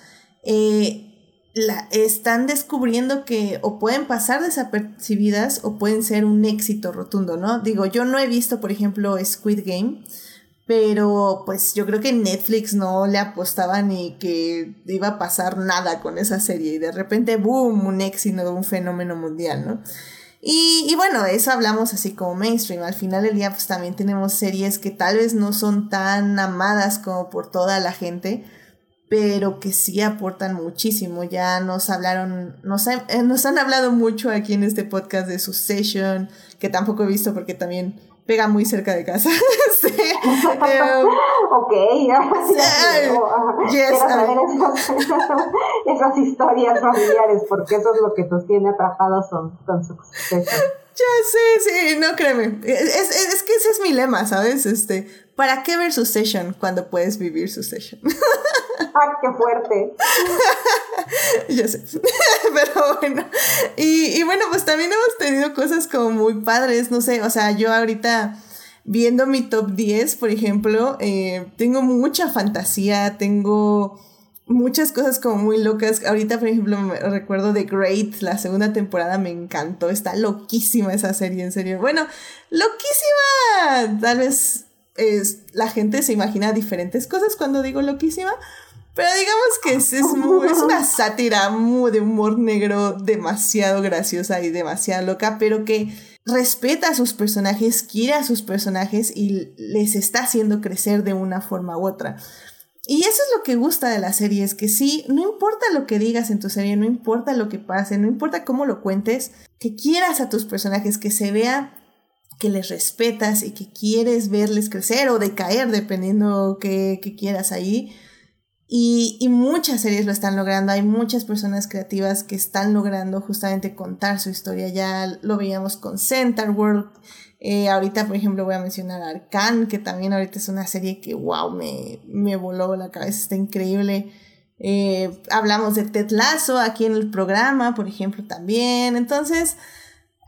S1: eh, la, están descubriendo que o pueden pasar desapercibidas o pueden ser un éxito rotundo, ¿no? Digo, yo no he visto, por ejemplo, Squid Game, pero pues yo creo que Netflix no le apostaba ni que iba a pasar nada con esa serie y de repente, boom, un éxito, un fenómeno mundial, ¿no? Y, y, bueno, eso hablamos así como mainstream. Al final del día, pues también tenemos series que tal vez no son tan amadas como por toda la gente, pero que sí aportan muchísimo. Ya nos hablaron, nos, eh, nos han hablado mucho aquí en este podcast de Succession, que tampoco he visto porque también pega muy cerca de casa. sí.
S2: um, ok, yes, saber esas, esas, historias familiares, porque eso es lo que nos tiene atrapados con, con suceso.
S1: Ya sé, sí, no créeme. Es, es, es, que ese es mi lema, ¿sabes? Este, ¿para qué ver Succession cuando puedes vivir Succession?
S2: ¡Ah, qué fuerte!
S1: ya sé. Pero bueno. Y, y bueno, pues también hemos tenido cosas como muy padres, no sé, o sea, yo ahorita viendo mi top 10, por ejemplo, eh, tengo mucha fantasía, tengo muchas cosas como muy locas. Ahorita, por ejemplo, me recuerdo de Great, la segunda temporada me encantó. Está loquísima esa serie, en serio. Bueno, loquísima. Tal vez es, la gente se imagina diferentes cosas cuando digo loquísima. Pero digamos que es, es, una sátira muy de humor negro demasiado graciosa y demasiado loca, pero que respeta a sus personajes, quiere a sus personajes y les está haciendo crecer de una forma u otra. Y eso es lo que gusta de la serie, es que sí, no importa lo que digas en tu serie, no importa lo que pase, no importa cómo lo cuentes, que quieras a tus personajes, que se vea que les respetas y que quieres verles crecer o decaer, dependiendo que, que quieras ahí. Y, y, muchas series lo están logrando, hay muchas personas creativas que están logrando justamente contar su historia. Ya lo veíamos con Center World, eh, ahorita, por ejemplo, voy a mencionar Arcan, que también ahorita es una serie que, wow, me, me voló la cabeza, está increíble. Eh, hablamos de Ted Lasso aquí en el programa, por ejemplo, también. Entonces,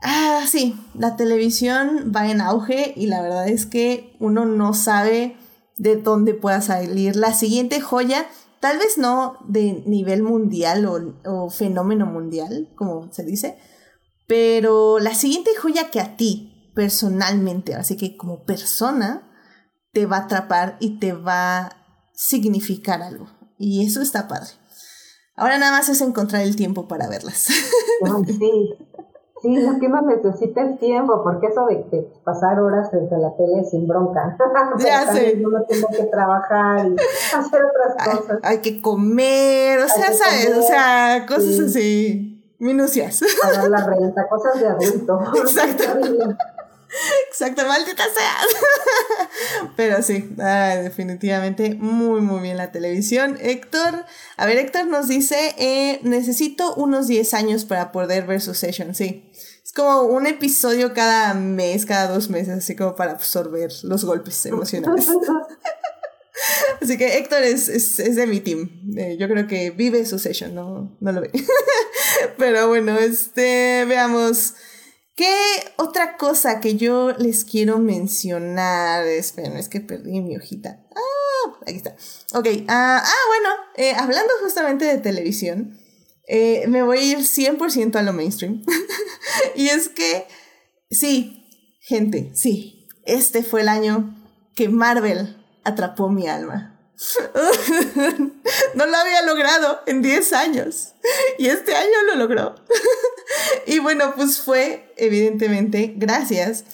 S1: ah, sí, la televisión va en auge y la verdad es que uno no sabe de dónde pueda salir la siguiente joya. Tal vez no de nivel mundial o, o fenómeno mundial, como se dice, pero la siguiente joya que a ti personalmente, así que como persona, te va a atrapar y te va a significar algo. Y eso está padre. Ahora nada más es encontrar el tiempo para verlas.
S2: sí, sí, lo que uno necesita es tiempo, porque eso de, pasar horas frente a la tele sin bronca. Ya sé. Uno tiene que trabajar y hacer otras cosas.
S1: Hay, que comer, o sea, ¿sabes? o sea, cosas así. Minucias.
S2: Pagar la renta, cosas de adulto.
S1: Exacto. Exacto, maldita sea. Pero sí, definitivamente muy, muy bien la televisión. Héctor, a ver, Héctor nos dice, eh, necesito unos 10 años para poder ver su session, sí. Es como un episodio cada mes, cada dos meses, así como para absorber los golpes emocionales. Así que Héctor es, es, de mi team. Eh, yo creo que vive su session, no, no lo ve. Pero bueno, este, veamos. ¿Qué otra cosa que yo les quiero mencionar? Esperen, es que perdí mi hojita. Ah, aquí está. Ok, ah, ah bueno, eh, hablando justamente de televisión, eh, me voy a ir 100% a lo mainstream. y es que, sí, gente, sí, este fue el año que Marvel atrapó mi alma. no lo había logrado en 10 años y este año lo logró. y bueno, pues fue evidentemente gracias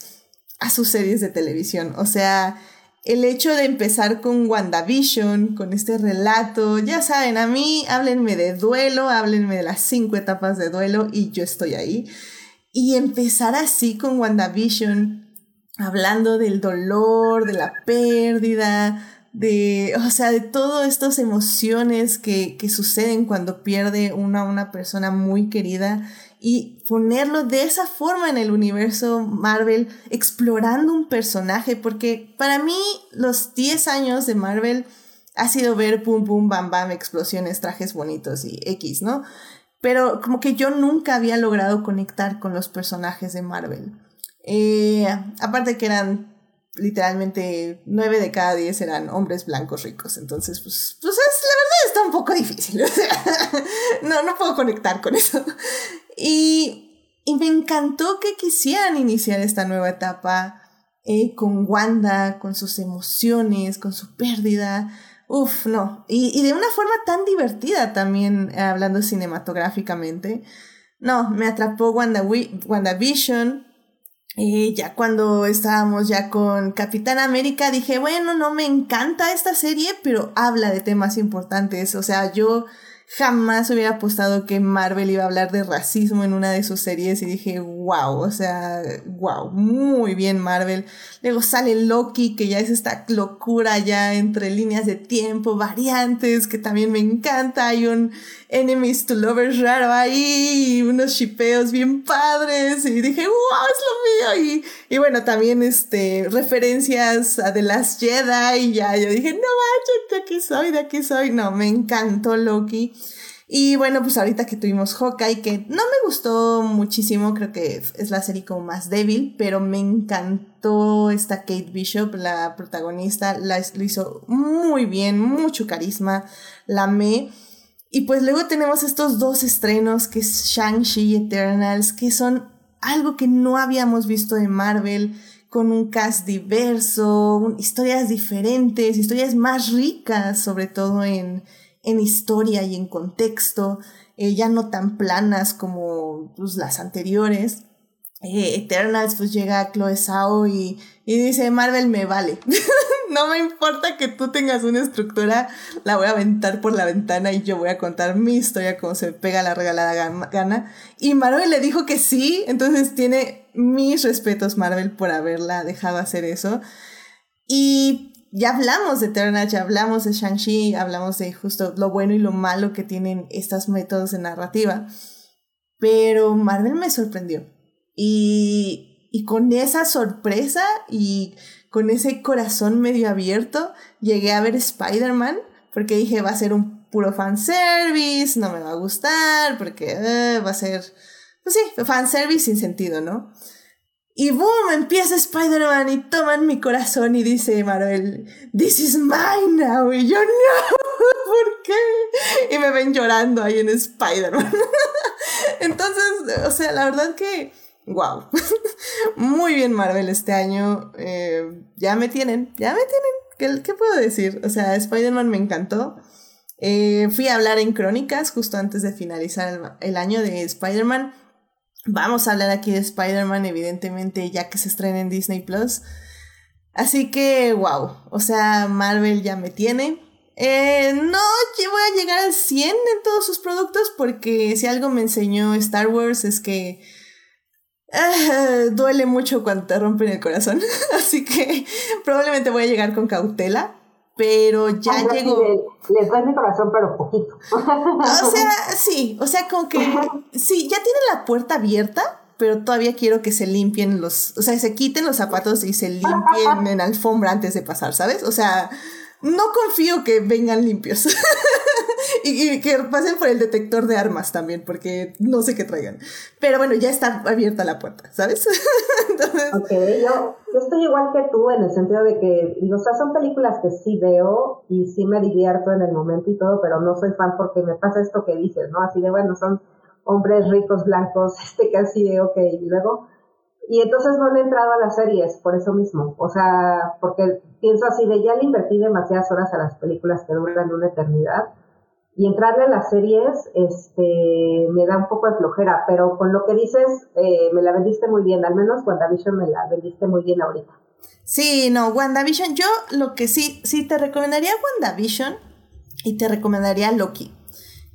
S1: a sus series de televisión. O sea, el hecho de empezar con WandaVision, con este relato, ya saben, a mí háblenme de duelo, háblenme de las cinco etapas de duelo y yo estoy ahí. Y empezar así con WandaVision, hablando del dolor, de la pérdida, de, o sea, de todas estas emociones que, que suceden cuando pierde una, una persona muy querida y ponerlo de esa forma en el universo Marvel, explorando un personaje, porque para mí los 10 años de Marvel ha sido ver pum pum bam bam, explosiones, trajes bonitos y X, ¿no? Pero como que yo nunca había logrado conectar con los personajes de Marvel. Eh, aparte que eran literalmente nueve de cada diez eran hombres blancos ricos. Entonces, pues, pues es, la verdad está un poco difícil. No, no puedo conectar con eso. Y, y me encantó que quisieran iniciar esta nueva etapa eh, con Wanda, con sus emociones, con su pérdida. Uf, no. Y, y de una forma tan divertida también, hablando cinematográficamente. No, me atrapó Wanda, WandaVision y ya cuando estábamos ya con Capitán América dije, bueno, no me encanta esta serie, pero habla de temas importantes. O sea, yo jamás hubiera apostado que Marvel iba a hablar de racismo en una de sus series y dije, wow, o sea, wow, muy bien Marvel. Luego sale Loki, que ya es esta locura ya entre líneas de tiempo, variantes, que también me encanta. Hay un enemies to lovers raro ahí, unos shipeos bien padres y dije, wow, es lo mío. Y, y bueno, también este, referencias a The Last Jedi y ya yo dije, no manches, de aquí soy, de aquí soy. No, me encantó Loki. Y bueno, pues ahorita que tuvimos Hawkeye, que no me gustó muchísimo, creo que es la serie como más débil, pero me encantó esta Kate Bishop, la protagonista, la, lo hizo muy bien, mucho carisma, la amé. Y pues luego tenemos estos dos estrenos, que es Shang-Chi y Eternals, que son algo que no habíamos visto de Marvel, con un cast diverso, historias diferentes, historias más ricas, sobre todo en en historia y en contexto, eh, ya no tan planas como pues, las anteriores. Eh, Eternals pues llega Chloe Zhao y, y dice, Marvel me vale. no me importa que tú tengas una estructura, la voy a aventar por la ventana y yo voy a contar mi historia como se pega la regalada gana. Y Marvel le dijo que sí, entonces tiene mis respetos Marvel por haberla dejado hacer eso. Y ya hablamos de Eternal, ya hablamos de Shang-Chi, hablamos de justo lo bueno y lo malo que tienen estos métodos de narrativa. Pero Marvel me sorprendió. Y, y con esa sorpresa y con ese corazón medio abierto, llegué a ver Spider-Man porque dije va a ser un puro fanservice, no me va a gustar, porque eh, va a ser, pues sí, fanservice sin sentido, ¿no? Y boom, empieza Spider-Man y toman mi corazón y dice Marvel, this is mine now. Y yo, no, ¿por qué? Y me ven llorando ahí en Spider-Man. Entonces, o sea, la verdad que wow. Muy bien Marvel este año. Eh, ya me tienen, ya me tienen. ¿Qué, qué puedo decir? O sea, Spider-Man me encantó. Eh, fui a hablar en Crónicas justo antes de finalizar el, el año de Spider-Man. Vamos a hablar aquí de Spider-Man, evidentemente, ya que se estrena en Disney Plus. Así que, wow. O sea, Marvel ya me tiene. Eh, no voy a llegar al 100 en todos sus productos porque si algo me enseñó Star Wars es que ah, duele mucho cuando te rompen el corazón. Así que probablemente voy a llegar con cautela. Pero ya llego.
S2: Les duele el corazón, pero poquito.
S1: o sea, sí. O sea, como que. Sí, ya tiene la puerta abierta pero todavía quiero que se limpien los, o sea, se quiten los zapatos y se limpien en alfombra antes de pasar, ¿sabes? O sea, no confío que vengan limpios. y, que pasen por el detector de armas también, porque no sé qué traigan. Pero bueno, ya está abierta la puerta, ¿sabes?
S2: Ok, yo, yo, estoy igual que tú en el sentido de que, o sea, son películas que sí veo y sí me divierto en el momento y todo, pero no soy fan porque me pasa esto que dices, ¿no? Así de, bueno, son hombres ricos, blancos, este casi de, ok, y luego y entonces no le he entrado a las series por eso mismo. O sea, porque pienso así de ya le invertí demasiadas horas a las películas que duran una eternidad. Y entrarle a las series este, me da un poco de flojera, pero con lo que dices, eh, me la vendiste muy bien. Al menos WandaVision me la vendiste muy bien ahorita.
S1: Sí, no, WandaVision, yo lo que sí, sí te recomendaría WandaVision y te recomendaría Loki.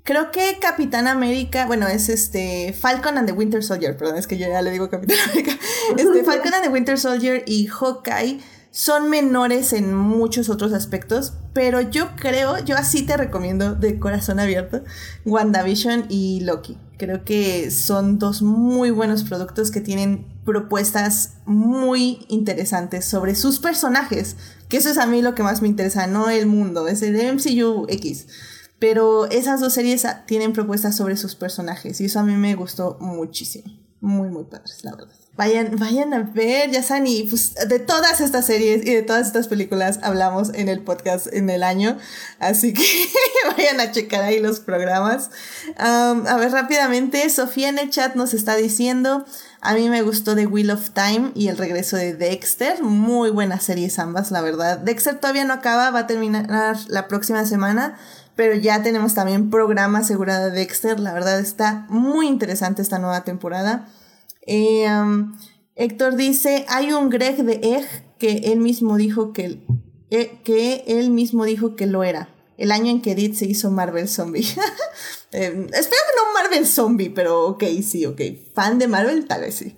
S1: Creo que Capitán América, bueno, es este Falcon and the Winter Soldier, perdón, es que yo ya le digo Capitán América. Este Falcon and the Winter Soldier y Hawkeye son menores en muchos otros aspectos, pero yo creo, yo así te recomiendo de corazón abierto WandaVision y Loki. Creo que son dos muy buenos productos que tienen propuestas muy interesantes sobre sus personajes, que eso es a mí lo que más me interesa, no el mundo, es el MCU X. Pero esas dos series tienen propuestas sobre sus personajes y eso a mí me gustó muchísimo. Muy, muy padres, la verdad. Vayan, vayan a ver, ya saben, y pues de todas estas series y de todas estas películas hablamos en el podcast en el año, así que vayan a checar ahí los programas. a ver, rápidamente, Sofía en el chat nos está diciendo, a mí me gustó The Wheel of Time y el regreso de Dexter, muy buenas series ambas, la verdad. Dexter todavía no acaba, va a terminar la próxima semana, pero ya tenemos también programa asegurado de Dexter. La verdad está muy interesante esta nueva temporada. Eh, Héctor dice, hay un Greg de Egg que él mismo dijo que, eh, que él mismo dijo que lo era. El año en que Edith se hizo Marvel Zombie. eh, espero que no Marvel Zombie, pero ok, sí, ok. Fan de Marvel, tal vez sí.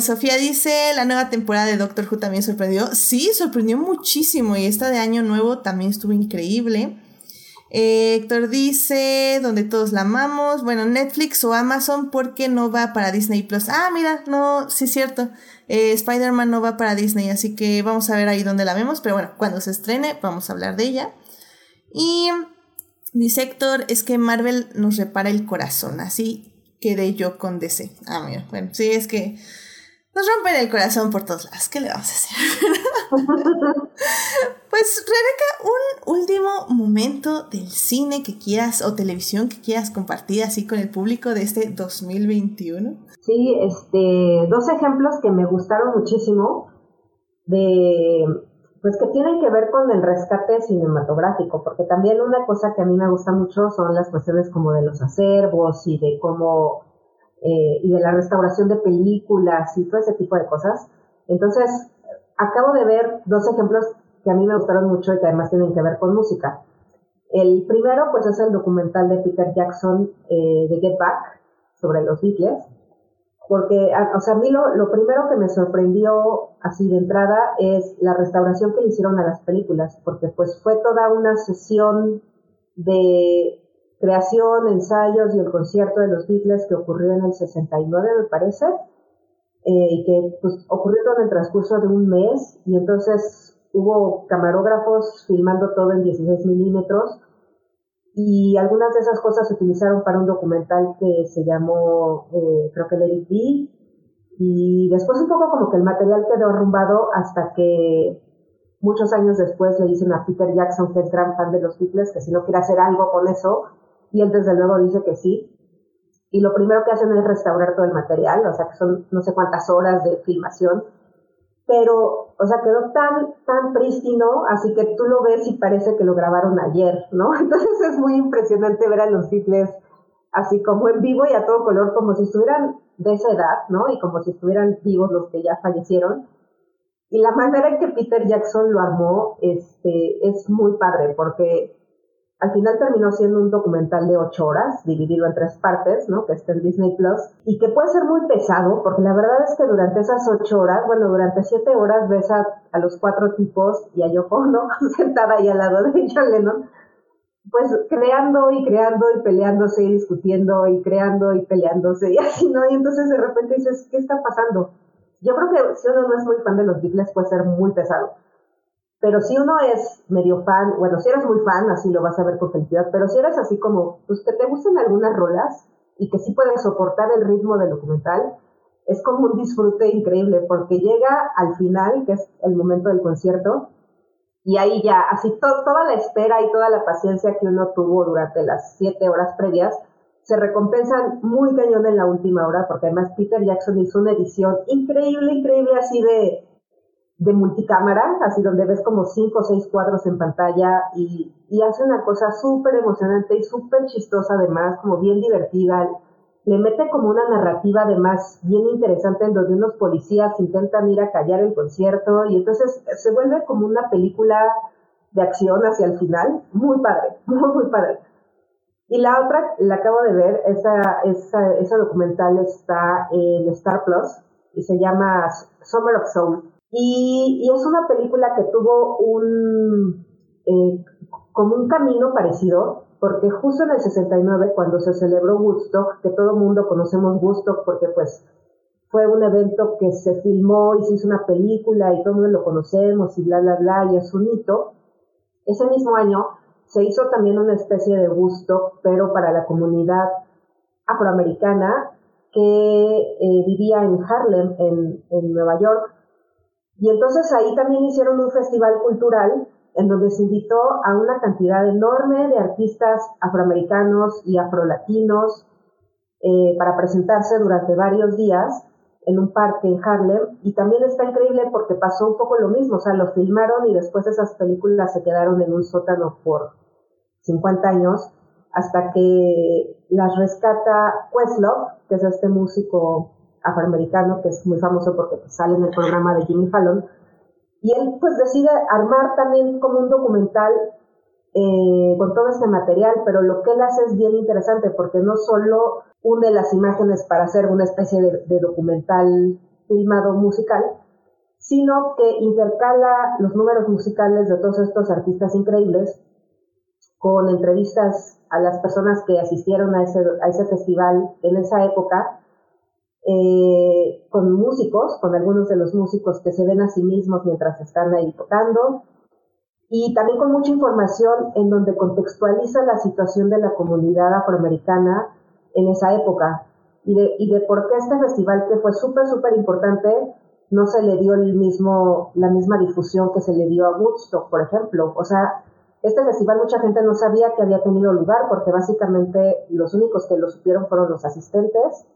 S1: Sofía dice, la nueva temporada de Doctor Who también sorprendió. Sí, sorprendió muchísimo y esta de año nuevo también estuvo increíble. Eh, Héctor dice, donde todos la amamos, bueno, Netflix o Amazon, porque no va para Disney Plus. Ah, mira, no, sí es cierto. Eh, Spider-Man no va para Disney, así que vamos a ver ahí donde la vemos, pero bueno, cuando se estrene vamos a hablar de ella. Y dice Héctor, es que Marvel nos repara el corazón, así quedé yo con DC. Ah, mira, bueno, sí, es que nos rompen el corazón por todos lados. ¿Qué le vamos a hacer? pues, Rebeca, un último momento del cine que quieras o televisión que quieras compartir así con el público de este 2021.
S2: Sí, este, dos ejemplos que me gustaron muchísimo de pues que tienen que ver con el rescate cinematográfico, porque también una cosa que a mí me gusta mucho son las cuestiones como de los acervos y de cómo eh, y de la restauración de películas y todo ese tipo de cosas. Entonces, acabo de ver dos ejemplos que a mí me gustaron mucho y que además tienen que ver con música. El primero, pues, es el documental de Peter Jackson eh, de Get Back sobre los Beatles, porque, o sea, a mí lo, lo, primero que me sorprendió así de entrada es la restauración que le hicieron a las películas, porque pues fue toda una sesión de creación, ensayos y el concierto de los Beatles que ocurrió en el 69, me parece, eh, y que pues, ocurrió en el transcurso de un mes, y entonces hubo camarógrafos filmando todo en 16 milímetros, y algunas de esas cosas se utilizaron para un documental que se llamó, eh, creo que Let It y después un poco como que el material quedó arrumbado hasta que muchos años después le dicen a Peter Jackson, que es gran fan de los Beatles, que si no quiere hacer algo con eso, y él desde luego dice que sí. Y lo primero que hacen es restaurar todo el material, o sea que son no sé cuántas horas de filmación, pero, o sea, quedó tan, tan prístino, así que tú lo ves y parece que lo grabaron ayer, ¿no? Entonces es muy impresionante ver a los Beatles así como en vivo y a todo color, como si estuvieran de esa edad, ¿no? Y como si estuvieran vivos los que ya fallecieron. Y la manera en que Peter Jackson lo armó este, es muy padre, porque al final terminó siendo un documental de ocho horas, dividido en tres partes, ¿no? Que está en Disney Plus, y que puede ser muy pesado, porque la verdad es que durante esas ocho horas, bueno, durante siete horas ves a, los cuatro tipos y a Yoko, ¿no? Sentada ahí al lado de John Lennon, pues creando y creando y peleándose y discutiendo y creando y peleándose y así, ¿no? Y entonces de repente dices, ¿qué está pasando? Yo creo que si uno no es muy fan de los Beatles puede ser muy pesado. Pero si uno es medio fan, bueno, si eres muy fan, así lo vas a ver con felicidad, pero si eres así como, pues que te gustan algunas rolas y que sí puedes soportar el ritmo del documental, es como un disfrute increíble porque llega al final, que es el momento del concierto, y ahí ya, así toda la espera y toda la paciencia que uno tuvo durante las siete horas previas, se recompensan muy cañón en la última hora, porque además Peter Jackson hizo una edición increíble, increíble así de de multicámara, así donde ves como cinco o seis cuadros en pantalla y, hace una cosa súper emocionante y súper chistosa además, como bien divertida. Le mete como una narrativa además bien interesante en donde unos policías intentan ir a callar el concierto y entonces se vuelve como una película de acción hacia el final, muy padre, muy, muy padre. Y la otra, la acabo de ver, esa, esa, esa documental está en Star Plus y se llama Summer of Soul. Y, es una película que tuvo un, eh, como un camino parecido, porque justo en el 69, cuando se celebró Woodstock, que todo el mundo conocemos Woodstock porque pues fue un evento que se filmó y se hizo una película y todo el mundo lo conocemos y bla, bla, bla, y es un hito. Ese mismo año se hizo también una especie de Woodstock, pero para la comunidad afroamericana que eh, vivía en Harlem, en Nueva York, y entonces ahí también hicieron un festival cultural en donde se invitó a una cantidad enorme de artistas afroamericanos y afrolatinos eh, para presentarse durante varios días en un parque en Harlem. Y también está increíble porque pasó un poco lo mismo, o sea, lo filmaron y después esas películas se quedaron en un sótano por 50 años hasta que las rescata Questlove, que es este músico afroamericano que es muy famoso porque sale en el programa de Jimmy Fallon. Y él pues decide armar también como un documental eh, con todo este material, pero lo que él hace es bien interesante porque no solo une las imágenes para hacer una especie de, de documental filmado musical, sino que intercala los números musicales de todos estos artistas increíbles con entrevistas a las personas que asistieron a ese, a ese festival en esa época eh, con músicos, con algunos de los músicos que se ven a sí mismos mientras están ahí tocando, y también con mucha información en donde contextualiza la situación de la comunidad afroamericana en esa época. Y de, y por qué este festival que fue súper, súper importante no se le dio la misma difusión que se le dio a Woodstock, por ejemplo. O sea, este festival mucha gente no sabía que había tenido lugar porque básicamente los únicos que lo supieron fueron los asistentes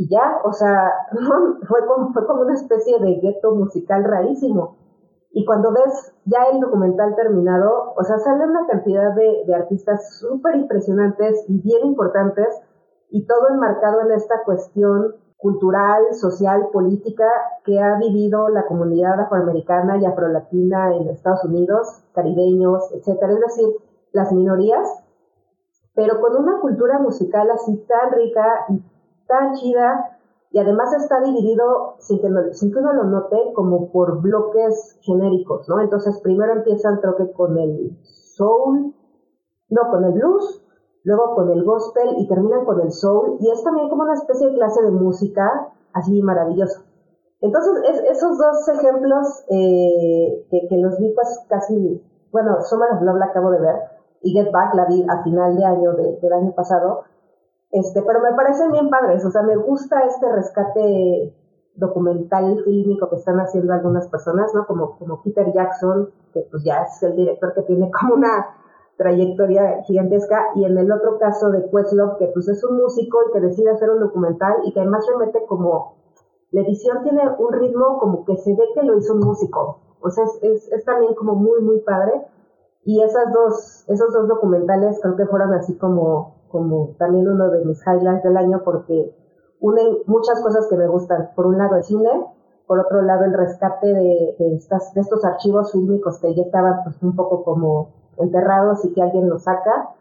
S2: y ya, o sea, fue como, fue como una especie de gueto musical rarísimo. Y cuando ves ya el documental terminado, o sea, sale una cantidad de, artistas súper impresionantes y bien importantes, y todo enmarcado en esta cuestión cultural, social, política que ha vivido la comunidad afroamericana y afrolatina en Estados Unidos, caribeños, etcétera, es decir, las minorías, pero con una cultura musical así tan rica y tan chida y además está dividido, sin que, sin que uno lo note, como por bloques genéricos, ¿no? Entonces primero empiezan creo que con el soul, no, con el blues, luego con el gospel y terminan con el soul y es también como una especie de clase de música así maravillosa. Entonces, esos dos ejemplos eh, que, los vi pues casi, bueno, Summer of Love la acabo de ver y Get Back la vi a final de año del año pasado este, pero me parecen bien padres, o sea, me gusta este rescate documental fílmico que están haciendo algunas personas, ¿no? Como, como Peter Jackson, que pues ya es el director que tiene como una trayectoria gigantesca, y en el otro caso de Questlove, que pues es un músico y que decide hacer un documental y que además remete como, la edición tiene un ritmo como que se ve que lo hizo un músico, o sea, es, es, también como muy, muy padre, y esas dos, esos dos documentales creo que fueron así como, como también uno de mis highlights del año porque unen muchas cosas que me gustan. Por un lado el cine, por otro lado el rescate de, de, estas, de estos archivos fílmicos que ya estaban pues, un poco como enterrados y que alguien los saca,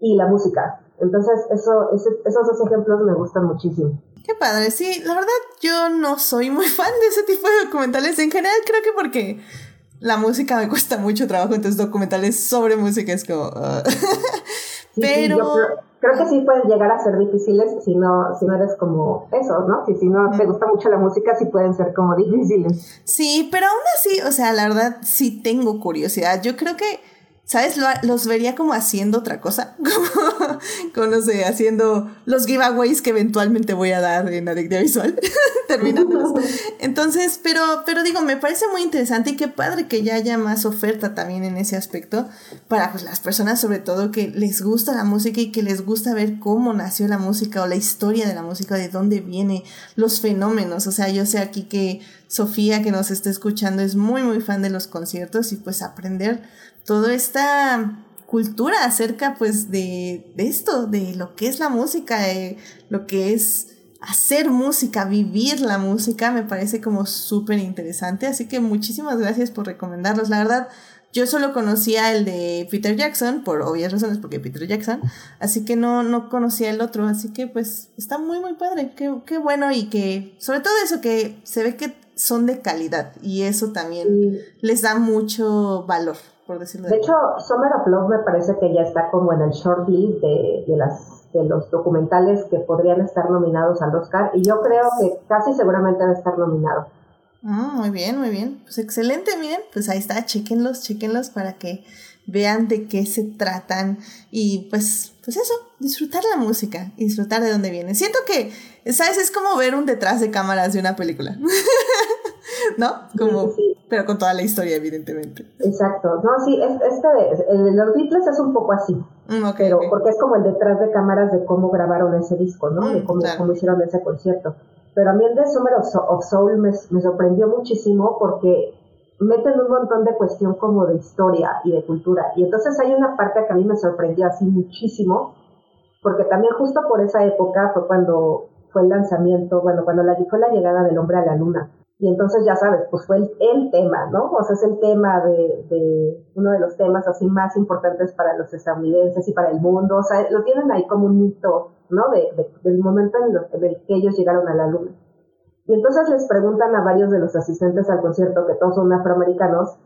S2: y la música. Entonces, eso, esos dos ejemplos me gustan muchísimo.
S1: Qué padre, sí, la verdad yo no soy muy fan de ese tipo de documentales. En general creo que porque la música me cuesta mucho trabajo, entonces documentales sobre música es como... Uh. Pero...
S2: creo, que sí pueden llegar a ser difíciles si no, si no eres como eso, ¿no? Si, si no te gusta mucho la música, sí pueden ser como difíciles.
S1: Sí, pero aún así, o sea, la verdad sí tengo curiosidad. Yo creo que ¿Sabes? los vería como haciendo otra cosa. Como, no sé, haciendo los giveaways que eventualmente voy a dar en Adictia Visual. terminándolos. Entonces, pero, pero digo, me parece muy interesante y qué padre que ya haya más oferta también en ese aspecto para pues, las personas, sobre todo, que les gusta la música y que les gusta ver cómo nació la música o la historia de la música, de dónde viene, los fenómenos. O sea, yo sé aquí que Sofía, que nos está escuchando, es muy, muy fan de los conciertos y pues aprender toda esta cultura acerca pues de, esto, de lo que es la música, de lo que es hacer música, vivir la música, me parece como súper interesante. Así que muchísimas gracias por recomendarlos. La verdad, yo solo conocía el de Peter Jackson, por obvias razones, porque Peter Jackson, así que no, no conocía el otro, así que pues está muy, muy padre, qué, qué bueno y que, sobre todo eso, que se ve que son de calidad y eso también les da mucho valor por decirlo
S2: de, hecho, Summer of Love me parece que ya está como en el short list de, de, las, de los documentales que podrían estar nominados al Oscar y yo creo que casi seguramente va a estar nominado.
S1: Ah, muy bien, muy bien. Pues excelente, miren, pues ahí está, chequenlos, chequenlos para que vean de qué se tratan y pues, pues eso, disfrutar la música y disfrutar de dónde viene. Siento que, ¿sabes? Es como ver un detrás de cámaras de una película. ¿No? Como, pero con toda la historia, evidentemente.
S2: Exacto. No, sí, este de, el de los Beatles es un poco así. Mm, pero porque es como el detrás de cámaras de cómo grabaron ese disco, ¿no? de mm, cómo, cómo, hicieron ese concierto. Pero a mí el de Summer of Soul me, me sorprendió muchísimo porque meten un montón de cuestión como de historia y de cultura. Y entonces hay una parte que a mí me sorprendió así muchísimo, porque también justo por esa época fue cuando fue el lanzamiento, bueno, cuando la, fue la llegada del hombre a la luna. Y entonces ya sabes, pues fue el, tema, ¿no? O sea, es el tema de, de, uno de los temas así más importantes para los estadounidenses y para el mundo. O sea, lo tienen ahí como un mito, ¿no? De, del momento en el que ellos llegaron a la luna. Y entonces les preguntan a varios de los asistentes al concierto, que todos son afroamericanos,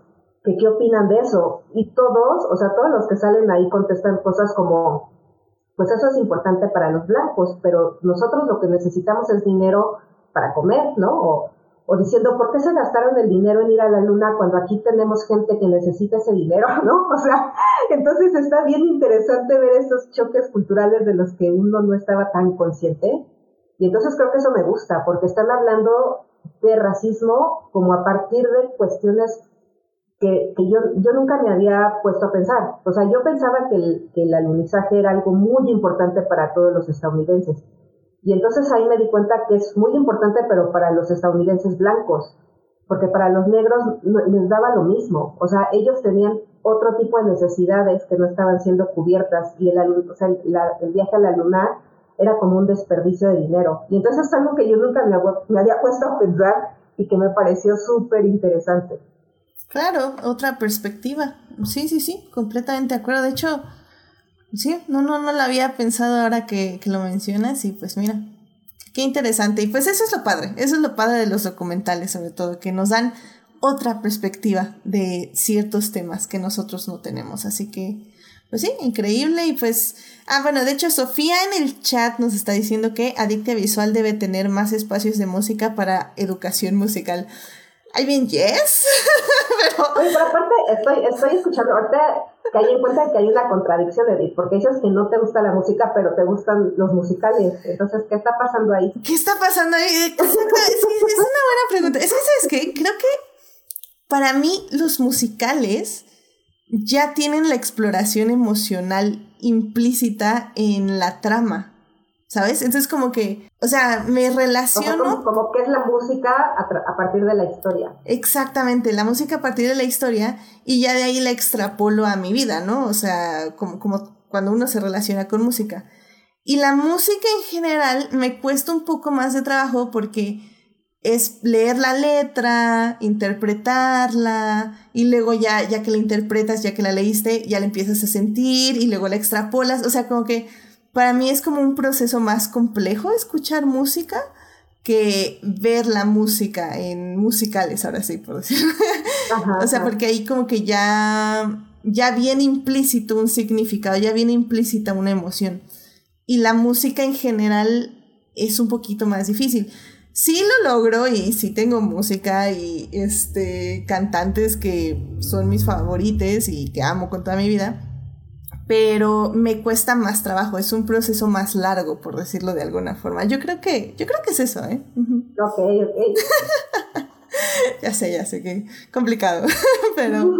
S2: que qué opinan de eso. Y todos, o sea, todos los que salen ahí contestan cosas como, pues eso es importante para los blancos, pero nosotros lo que necesitamos es dinero para comer, ¿no? O, o diciendo, ¿por qué se gastaron el dinero en ir a la luna cuando aquí tenemos gente que necesita ese dinero, ¿no? O sea, entonces está bien interesante ver estos choques culturales de los que uno no estaba tan consciente y entonces creo que eso me gusta, porque están hablando de racismo como a partir de cuestiones que, que yo, yo nunca me había puesto a pensar. O sea, yo pensaba que el, que el alunizaje era algo muy importante para todos los estadounidenses. Y entonces ahí me di cuenta que es muy importante, pero para los estadounidenses blancos, porque para los negros les daba lo mismo. O sea, ellos tenían otro tipo de necesidades que no estaban siendo cubiertas y el, o sea, el viaje a la luna era como un desperdicio de dinero. Y entonces es algo que yo nunca me, había puesto a pensar y que me pareció súper interesante.
S1: Claro, otra perspectiva. Sí, sí, sí, completamente de acuerdo. De hecho, sí, no, no, no la había pensado ahora que, que lo mencionas y pues mira, qué interesante. Y pues eso es lo padre, eso es lo padre de los documentales sobre todo, que nos dan otra perspectiva de ciertos temas que nosotros no tenemos. Así que pues sí, increíble. Y pues, ah, bueno, de hecho, Sofía en el chat nos está diciendo que Adictia Visual debe tener más espacios de música para educación musical. I mean, yes.
S2: pero... Oye, pero aparte, estoy, estoy escuchando, ahorita caí en cuenta que hay una contradicción, Edith, porque dices que no te gusta la música, pero te gustan los musicales. Entonces, ¿qué está pasando ahí?
S1: ¿Qué está pasando ahí? sí, es una buena pregunta. Es que, ¿sabes qué? Creo que para mí los musicales ya tienen la exploración emocional implícita en la trama. ¿Sabes? Entonces como que, o sea, me relaciono...
S2: Como, que es la música a, partir de la historia.
S1: Exactamente, la música a partir de la historia y ya de ahí la extrapolo a mi vida, ¿no? O sea, como, como cuando uno se relaciona con música. Y la música en general me cuesta un poco más de trabajo porque es leer la letra, interpretarla, y luego ya, ya que la interpretas, ya que la leíste, ya la empiezas a sentir y luego la extrapolas. O sea, como que para mí es como un proceso más complejo escuchar música que ver la música en musicales, ahora sí, por decirlo. o sea, porque ahí como que ya, ya viene implícito un significado, ya viene implícita una emoción. Y la música en general es un poquito más difícil. Sí lo logro y sí tengo música y este cantantes que son mis favorites y que amo con toda mi vida pero me cuesta más trabajo, es un proceso más largo, por decirlo de alguna forma. Yo creo que, yo creo que es eso, ¿eh?
S2: Ok, ok.
S1: ya sé, ya sé que complicado, pero,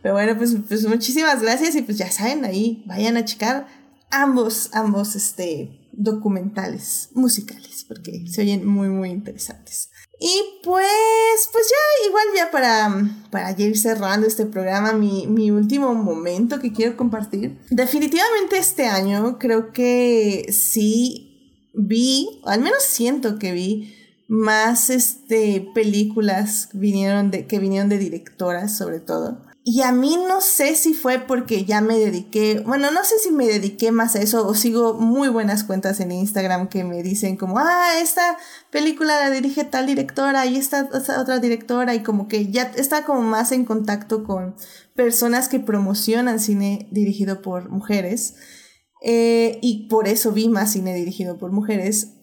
S1: pero bueno, pues, pues muchísimas gracias y pues ya saben, ahí vayan a checar ambos, ambos, este, documentales musicales, porque se oyen muy, muy interesantes. Y pues, pues ya, igual ya para, para ir cerrando este programa, mi, mi último momento que quiero compartir. Definitivamente este año creo que sí vi, o al menos siento que vi, más este, películas vinieron de, que vinieron de directoras sobre todo. Y a mí no sé si fue porque ya me dediqué, bueno, no sé si me dediqué más a eso o sigo muy buenas cuentas en Instagram que me dicen como, ah, esta película la dirige tal directora y esta, otra directora y como que ya está como más en contacto con personas que promocionan cine dirigido por mujeres. Eh, y por eso vi más cine dirigido por mujeres.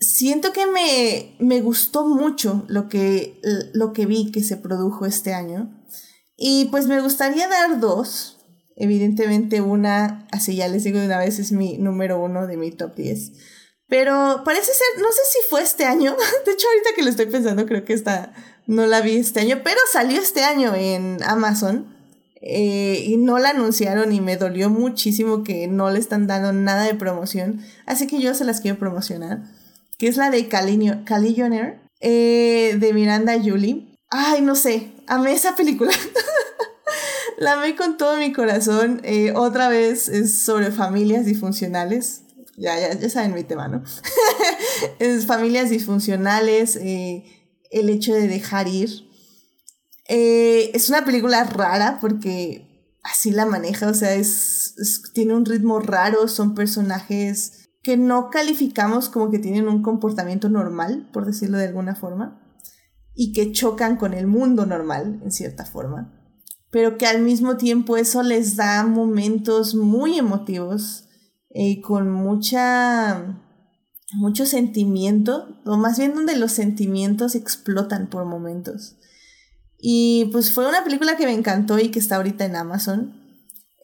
S1: siento que me, me gustó mucho lo que, lo que vi que se produjo este año. Y pues me gustaría dar dos. Evidentemente una, así ya les digo de una vez, es mi número uno de mi top 10. Pero parece ser, no sé si fue este año. De hecho, ahorita que lo estoy pensando, creo que esta no la vi este año, pero salió este año en Amazon. Eh, y no la anunciaron y me dolió muchísimo que no le están dando nada de promoción. Así que yo se las quiero promocionar. Que es la de Caligionaire eh, de Miranda Julie. Ay, no sé, amé esa película. la amé con todo mi corazón. Eh, otra vez es sobre familias disfuncionales. Ya, ya, ya saben mi tema, ¿no? es familias disfuncionales, eh, el hecho de dejar ir. Eh, es una película rara porque así la maneja, o sea, es, tiene un ritmo raro, son personajes que no calificamos como que tienen un comportamiento normal, por decirlo de alguna forma y que chocan con el mundo normal, en cierta forma, pero que al mismo tiempo eso les da momentos muy emotivos, eh, con mucha, mucho sentimiento, o más bien donde los sentimientos explotan por momentos. Y pues fue una película que me encantó y que está ahorita en Amazon.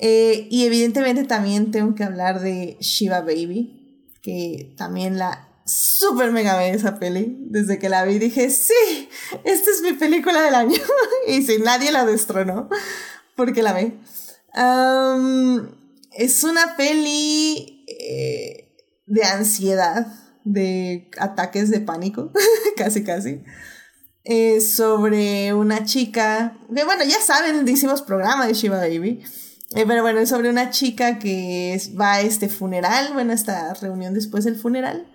S1: Eh, y evidentemente también tengo que hablar de Shiva Baby, que también la súper mega ve esa peli. Desde que la vi dije, sí, esta es mi película del año. y si nadie la destronó, porque la ve. es una peli eh, de ansiedad, de ataques de pánico, casi casi. sobre una chica, que bueno, ya saben, hicimos programa de Shiva Baby. Eh, pero bueno, es sobre una chica que va a este funeral, bueno, esta reunión después del funeral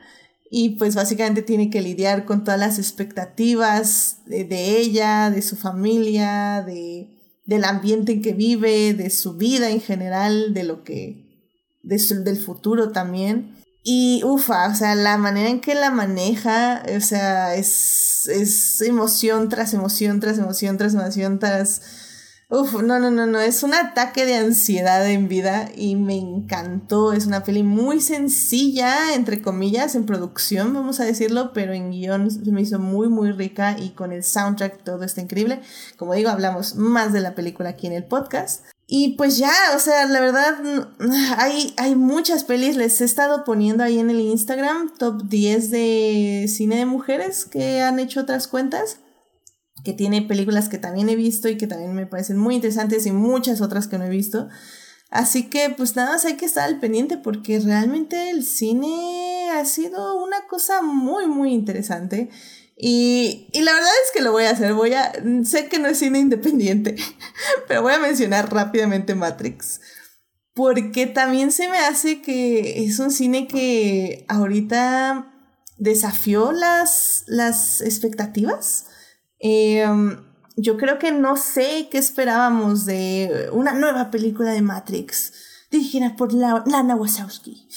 S1: y pues básicamente tiene que lidiar con todas las expectativas de, ella, de su familia, de, del ambiente en que vive, de su vida en general, de lo que, del futuro también. Y ufa, o sea, la manera en que la maneja, o sea, es, es emoción tras emoción, tras emoción, tras emoción, tras Uf, no, no, no, no, es un ataque de ansiedad en vida y me encantó. Es una peli muy sencilla, entre comillas, en producción, vamos a decirlo, pero en guion se me hizo muy, muy rica y con el soundtrack todo está increíble. Como digo, hablamos más de la película aquí en el podcast. Y pues ya, o sea, la verdad, hay, hay muchas pelis, les he estado poniendo ahí en el Instagram top 10 de cine de mujeres que han hecho otras cuentas que tiene películas que también he visto y que también me parecen muy interesantes y muchas otras que no he visto. Así que pues nada más hay que estar al pendiente porque realmente el cine ha sido una cosa muy muy interesante. Y, y, la verdad es que lo voy a hacer. Voy a. Sé que no es cine independiente, pero voy a mencionar rápidamente Matrix. Porque también se me hace que es un cine que ahorita desafió las, las expectativas. Em, yo creo que no sé qué esperábamos de una nueva película de Matrix dirigida por Lana Wachowski.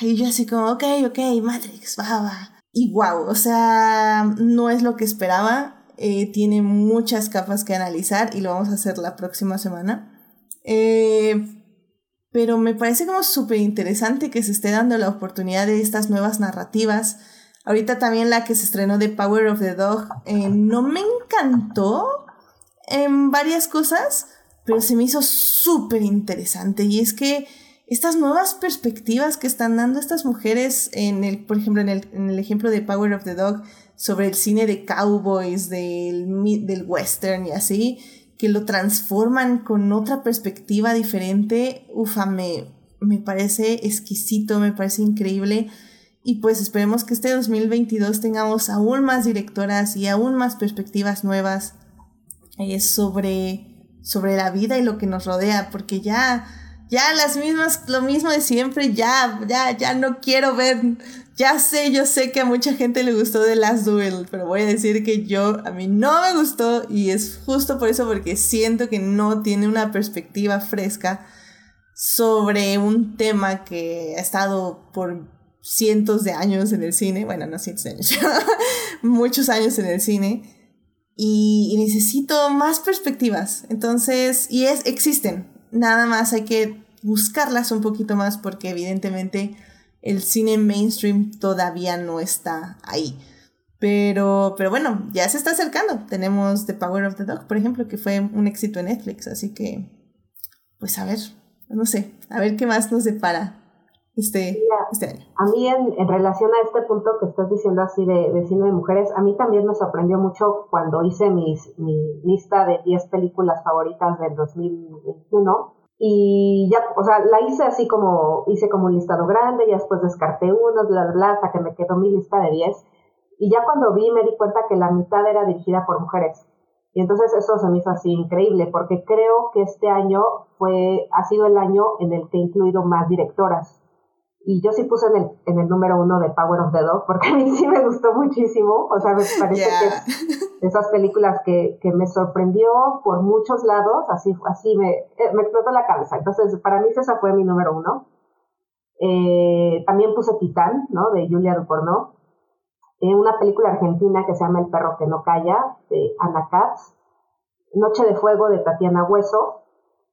S1: Y, yo así como, ok, ok, Matrix, va, va. Y wow, o sea, no es lo que esperaba. Eh, tiene muchas capas que analizar y lo vamos a hacer la próxima semana. Eh, pero me parece como súper interesante que se esté dando la oportunidad de estas nuevas narrativas. Ahorita también la que se estrenó de Power of the Dog eh, no me encantó en varias cosas, pero se me hizo súper interesante. Y es que estas nuevas perspectivas que están dando estas mujeres, en el, por ejemplo, en el, en el ejemplo de Power of the Dog, sobre el cine de cowboys, del, del western y así, que lo transforman con otra perspectiva diferente, ufa, me, me parece exquisito, me parece increíble. Y pues esperemos que este 2022 tengamos aún más directoras y aún más perspectivas nuevas eh, sobre, sobre la vida y lo que nos rodea, porque ya, ya las mismas, lo mismo de siempre, ya, ya, ya no quiero ver ya sé, yo sé que a mucha gente le gustó The Last Duel, pero voy a decir que yo, a mí no me gustó y es justo por eso porque siento que no tiene una perspectiva fresca sobre un tema que ha estado por cientos de años en el cine, bueno, no cientos de años, muchos años en el cine. Y, necesito más perspectivas. Entonces, y es, existen. Nada más hay que buscarlas un poquito más porque evidentemente el cine mainstream todavía no está ahí. Pero, pero bueno, ya se está acercando. Tenemos The Power of the Dog, por ejemplo, que fue un éxito en Netflix. Así que, pues a ver, no sé, a ver qué más nos depara este, este año.
S2: A mí, en, relación a este punto que estás diciendo así de, de, cine de mujeres, a mí también me sorprendió mucho cuando hice mis, mi lista de 10 películas favoritas del 2021 y ya, o sea, la hice así como, hice como un listado grande, y después descarté uno, bla, bla, bla, hasta que me quedó mi lista de 10. Y ya cuando vi me di cuenta que la mitad era dirigida por mujeres. Y entonces eso se me hizo así increíble, porque creo que este año fue, ha sido el año en el que he incluido más directoras. Y yo sí puse en el, en el número uno de Power of the Dog, porque a mí sí me gustó muchísimo. O sea, me parece que es de esas películas que, que, me sorprendió por muchos lados, así, así me, eh, me explotó la cabeza. Entonces, para mí esa fue mi número uno. Eh, también puse Titán, ¿no? De Julia Duporno. Eh, una película argentina que se llama El perro que no calla, de Ana Katz. Noche de Fuego de Tatiana Hueso.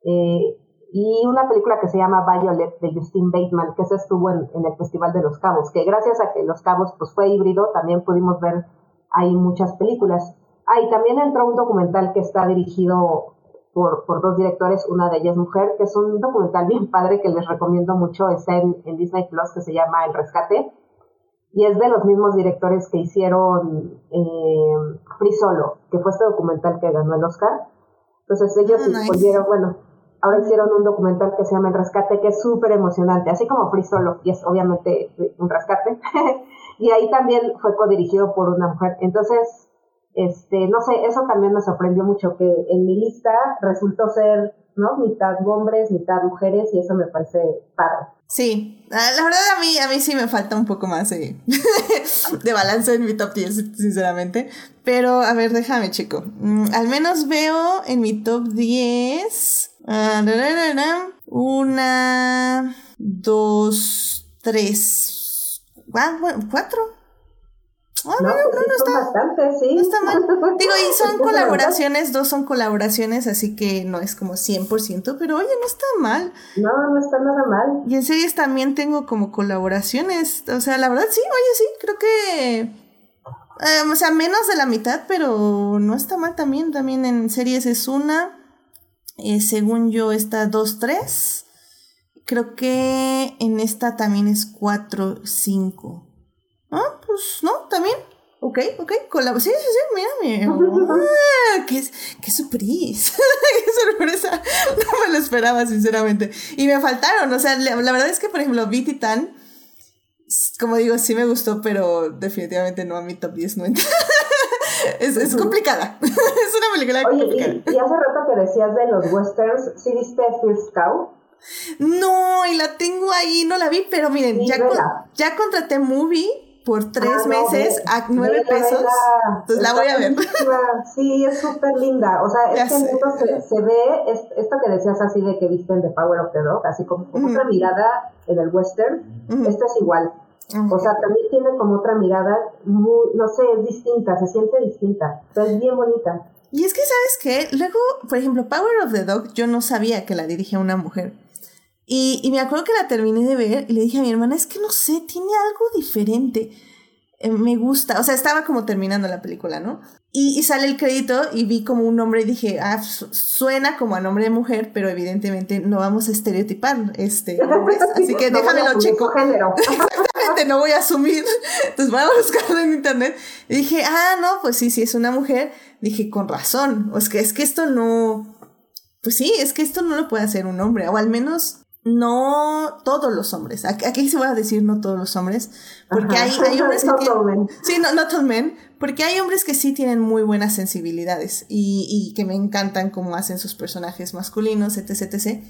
S2: Eh, y una película que se llama Violet de Justin Bateman, que se estuvo en, el Festival de Los Cabos, que gracias a que Los Cabos pues fue híbrido, también pudimos ver ahí muchas películas. Ah, y también entró un documental que está dirigido por, por dos directores, una de ellas mujer, que es un documental bien padre que les recomiendo mucho, está en, en Disney Plus, que se llama El Rescate, y es de los mismos directores que hicieron eh, Free Solo, que fue este documental que ganó el Oscar. Entonces ellos escogieron, bueno, ahora hicieron un documental que se llama El Rescate, que es súper emocionante, así como Free Solo, y es obviamente un rescate. y ahí también fue codirigido por una mujer. Entonces, este, no sé, eso también me sorprendió mucho, que en mi lista resultó ser, ¿no? Mitad hombres, mitad mujeres, y eso me parece padre.
S1: Sí, la verdad a mí, a mí sí me falta un poco más de, balance en mi top 10, sinceramente. Pero, a ver, déjame, chico. Mm, al menos veo en mi top 10 Ah, una, dos, tres, cuatro.
S2: Ah, no, no, no, no está, bastante, sí.
S1: no está mal. Digo, y son colaboraciones, dos son colaboraciones, así que no es como 100%, pero oye, no está mal.
S2: No, no está nada mal.
S1: Y en series también tengo como colaboraciones, o sea, la verdad sí, oye, sí, creo que... Eh, o sea, menos de la mitad, pero no está mal también. También en series es una. Eh, según yo, está 2-3. Creo que en esta también es 4-5. Ah, pues no, también. ok, ok, colab sí, sí, sí, mira, mira. Ah, qué, qué surprise, qué sorpresa. No me lo esperaba, sinceramente. Y me faltaron, o sea, la, verdad es que, por ejemplo, vi Titán, como digo, sí me gustó, pero definitivamente no a mi top 10 no entra. es, es complicada. es una película
S2: Oye,
S1: complicada.
S2: Y, y, hace rato que decías de los westerns, ¿sí viste First Cow?
S1: No, y la tengo ahí, no la vi, pero miren, sí, ya, con, ya contraté Movie por tres ah, meses a nueve pesos. Entonces la voy a ver.
S2: Sí, es súper linda. O sea, es que se, se, ve es, esto que decías así de que viste en The Power of the Dog, así como, como otra mirada en el western. Esta es igual. O sea, también tiene como otra mirada, muy, no sé, es distinta, se siente distinta, pero es bien bonita.
S1: Y es que, ¿sabes qué? Luego, por ejemplo, Power of the Dog, yo no sabía que la dirigía una mujer. Y, y, me acuerdo que la terminé de ver y le dije a mi hermana, es que no sé, tiene algo diferente. Eh, me gusta, o sea, estaba como terminando la película, ¿no? Y, y, sale el crédito y vi como un nombre y dije, ah, suena como a nombre de mujer, pero evidentemente no vamos a estereotipar este nombres, así que déjamelo chico.
S2: Género.
S1: Exactamente, no voy a asumir. Entonces voy a buscarlo en internet. Y dije, ah, no, pues sí, sí es una mujer. Dije, con razón. O es que, es que esto no. Pues sí, es que esto no lo puede hacer un hombre, o al menos no todos los hombres. Aquí se va a decir no todos los hombres, porque hay, hay, hombres que tienen... Sí, no, not all men, porque hay hombres que sí tienen muy buenas sensibilidades y, y que me encantan cómo hacen sus personajes masculinos, etc, etc.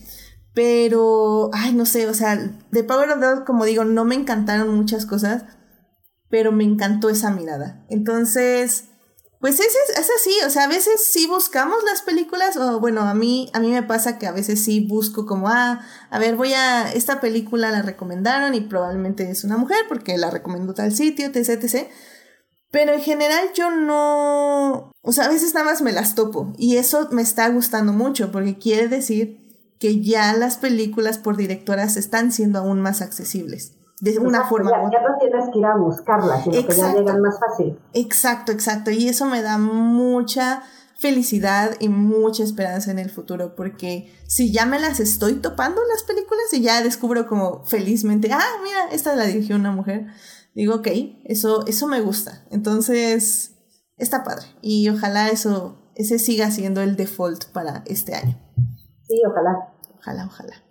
S1: Pero, ay, no sé, o sea, de Power of Dog, como digo, no me encantaron muchas cosas, pero me encantó esa mirada. Entonces, pues es, es, es, así, o sea, a veces sí buscamos las películas, o bueno, a mí, a mí me pasa que a veces sí busco como, ah, a ver, voy a, esta película la recomendaron y probablemente es una mujer porque la recomendó tal sitio, etc, etc. Pero en general yo no, o sea, a veces nada más me las topo y eso me está gustando mucho porque quiere decir que ya las películas por directoras están siendo aún más accesibles de una
S2: exacto,
S1: forma
S2: ya, ya, no tienes que ir a buscarlas, sino exacto, que ya llegan más fácil.
S1: Exacto, exacto. Y eso me da mucha felicidad y mucha esperanza en el futuro, porque si ya me las estoy topando las películas y ya descubro como felizmente, ah, mira, esta la dirigió una mujer, digo, ok, eso, eso me gusta. Entonces, está padre. Y ojalá eso, ese siga siendo el default para este año.
S2: Sí, ojalá.
S1: Ojalá, ojalá.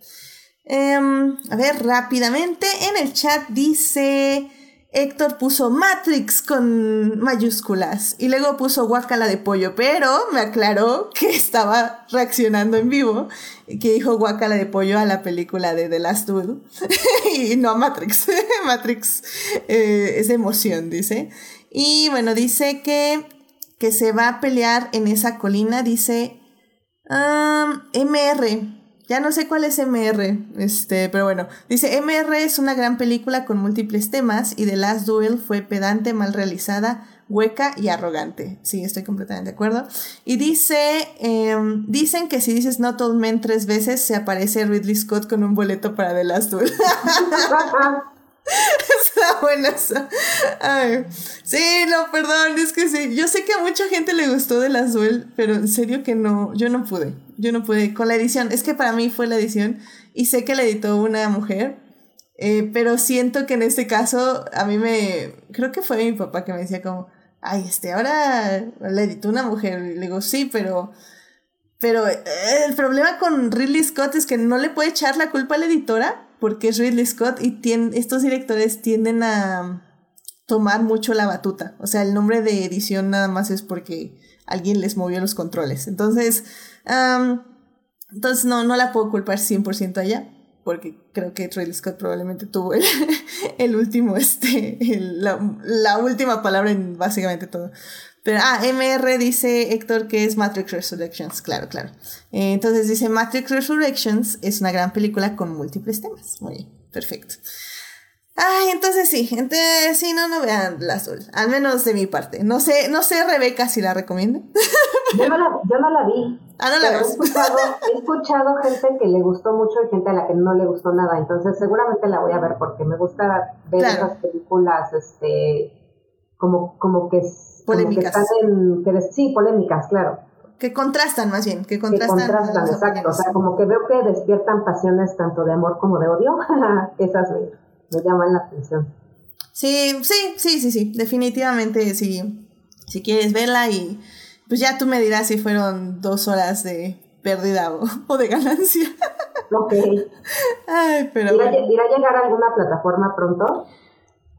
S1: Um, a ver, rápidamente. En el chat dice. Héctor puso Matrix con mayúsculas y luego puso guacala de pollo, pero me aclaró que estaba reaccionando en vivo y que dijo guacala de pollo a la película de The Last Duel y no a Matrix. Matrix eh, es emoción, dice. Y bueno, dice que, que se va a pelear en esa colina, dice MR. Ya no sé cuál es MR, este, pero bueno, dice MR es una gran película con múltiples temas y The Last Duel fue pedante, mal realizada, hueca y arrogante. Sí, estoy completamente de acuerdo. Y dice, eh, dicen que si dices Not All Men tres veces se aparece Ridley Scott con un boleto para The Last Duel. Está buena esa. Sí, no, perdón, es que sí. Yo sé que a mucha gente le gustó de las Duel, pero en serio que no, yo no pude. Yo no pude con la edición. Es que para mí fue la edición y sé que la editó una mujer, eh, pero siento que en este caso a mí me, creo que fue mi papá que me decía como, ay, este, ahora la editó una mujer. Y le digo, sí, pero... Pero eh, el problema con Ridley Scott es que no le puede echar la culpa a la editora porque es Ridley Scott y tiene, estos directores tienden a tomar mucho la batuta. O sea, el nombre de edición nada más es porque alguien les movió los controles. Entonces, um, entonces no, no la puedo culpar 100% allá, porque creo que Ridley Scott probablemente tuvo el, el último, este, el, la, la, última palabra en básicamente todo. Pero, ah, MR dice Héctor que es Matrix Resurrections, claro, claro. Eh, entonces dice Matrix Resurrections es una gran película con múltiples temas. Muy bien, perfecto. Ay, entonces sí, entonces sí, no, no vean la azul, al menos de mi parte. No sé, no sé Rebeca si la recomienda.
S2: Yo no la, yo no la vi.
S1: Ah, no la
S2: he escuchado, he escuchado gente que le gustó mucho y gente a la que no le gustó nada. Entonces seguramente la voy a ver porque me gusta ver claro. esas películas, este, como, como que
S1: polémicas.
S2: Como que en, que, sí, polémicas, claro.
S1: Que contrastan más bien, que contrastan.
S2: Que contrastan, exacto. O sea, como que veo que despiertan pasiones tanto de amor como de odio. Esas me, me llaman la atención.
S1: Sí, sí, sí, sí, sí, definitivamente sí. Si quieres verla y pues ya tú me dirás si fueron dos horas de pérdida o, de ganancia.
S2: Ok. Ay, pero ¿Irá, ¿Irá a llegar a alguna plataforma pronto?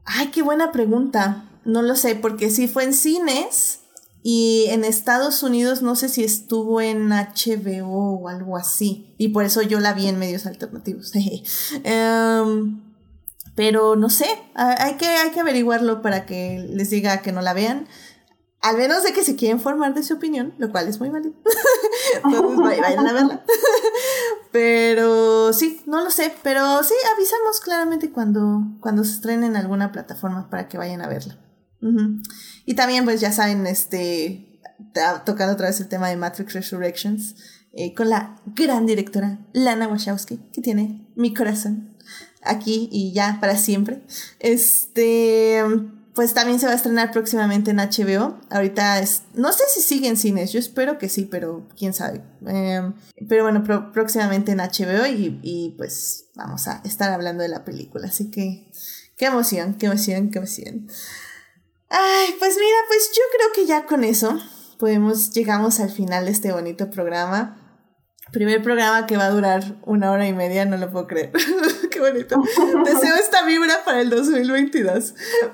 S1: Ay, qué buena pregunta. No lo sé, porque sí fue en cines y en Estados Unidos no sé si estuvo en HBO o algo así. Y por eso yo la vi en medios alternativos. Em, pero no sé, hay que, hay que averiguarlo para que les diga que no la vean. Al menos de que se quieren formar de su opinión, lo cual es muy válido. Vayan a verla. pero sí, no lo sé. Pero sí, avisamos claramente cuando, cuando se estrene en alguna plataforma para que vayan a verla. Y también, pues ya saben, este, tocando otra vez el tema de Matrix Resurrections, eh, con la gran directora Lana Wachowski, que tiene mi corazón aquí y ya para siempre. Este, pues también se va a estrenar próximamente en HBO. Ahorita es, no sé si sigue en cines, yo espero que sí, pero quién sabe. Em, pero bueno, próximamente en HBO y, y pues vamos a estar hablando de la película. Así que, qué emoción, qué emoción, qué emoción. Ay, pues mira, pues yo creo que ya con eso podemos, llegamos al final de este bonito programa. Primer programa que va a durar una hora y media, no lo puedo creer. Qué bonito. Deseo esta vibra para el 2022.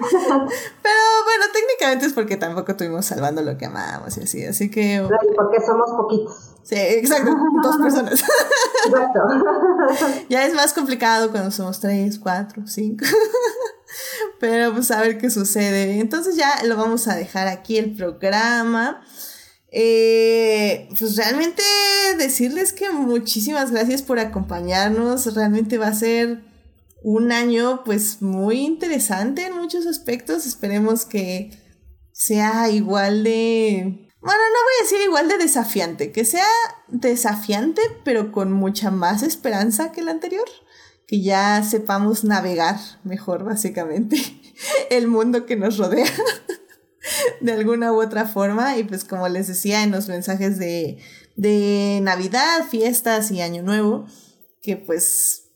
S1: Pero bueno, técnicamente es porque tampoco estuvimos salvando lo que amábamos y así, así que...
S2: Porque somos poquitos.
S1: Sí, exacto, dos personas. Exacto. ya es más complicado cuando somos tres, cuatro, cinco. Pero pues a ver qué sucede. Entonces ya lo vamos a dejar aquí el programa. Eh, pues realmente decirles que muchísimas gracias por acompañarnos. Realmente va a ser un año pues muy interesante en muchos aspectos. Esperemos que sea igual de... Bueno, no voy a decir igual de desafiante, que sea desafiante pero con mucha más esperanza que el anterior que ya sepamos navegar mejor, básicamente, el mundo que nos rodea de alguna u otra forma. Y pues como les decía en los mensajes de, de Navidad, fiestas y Año Nuevo, que pues,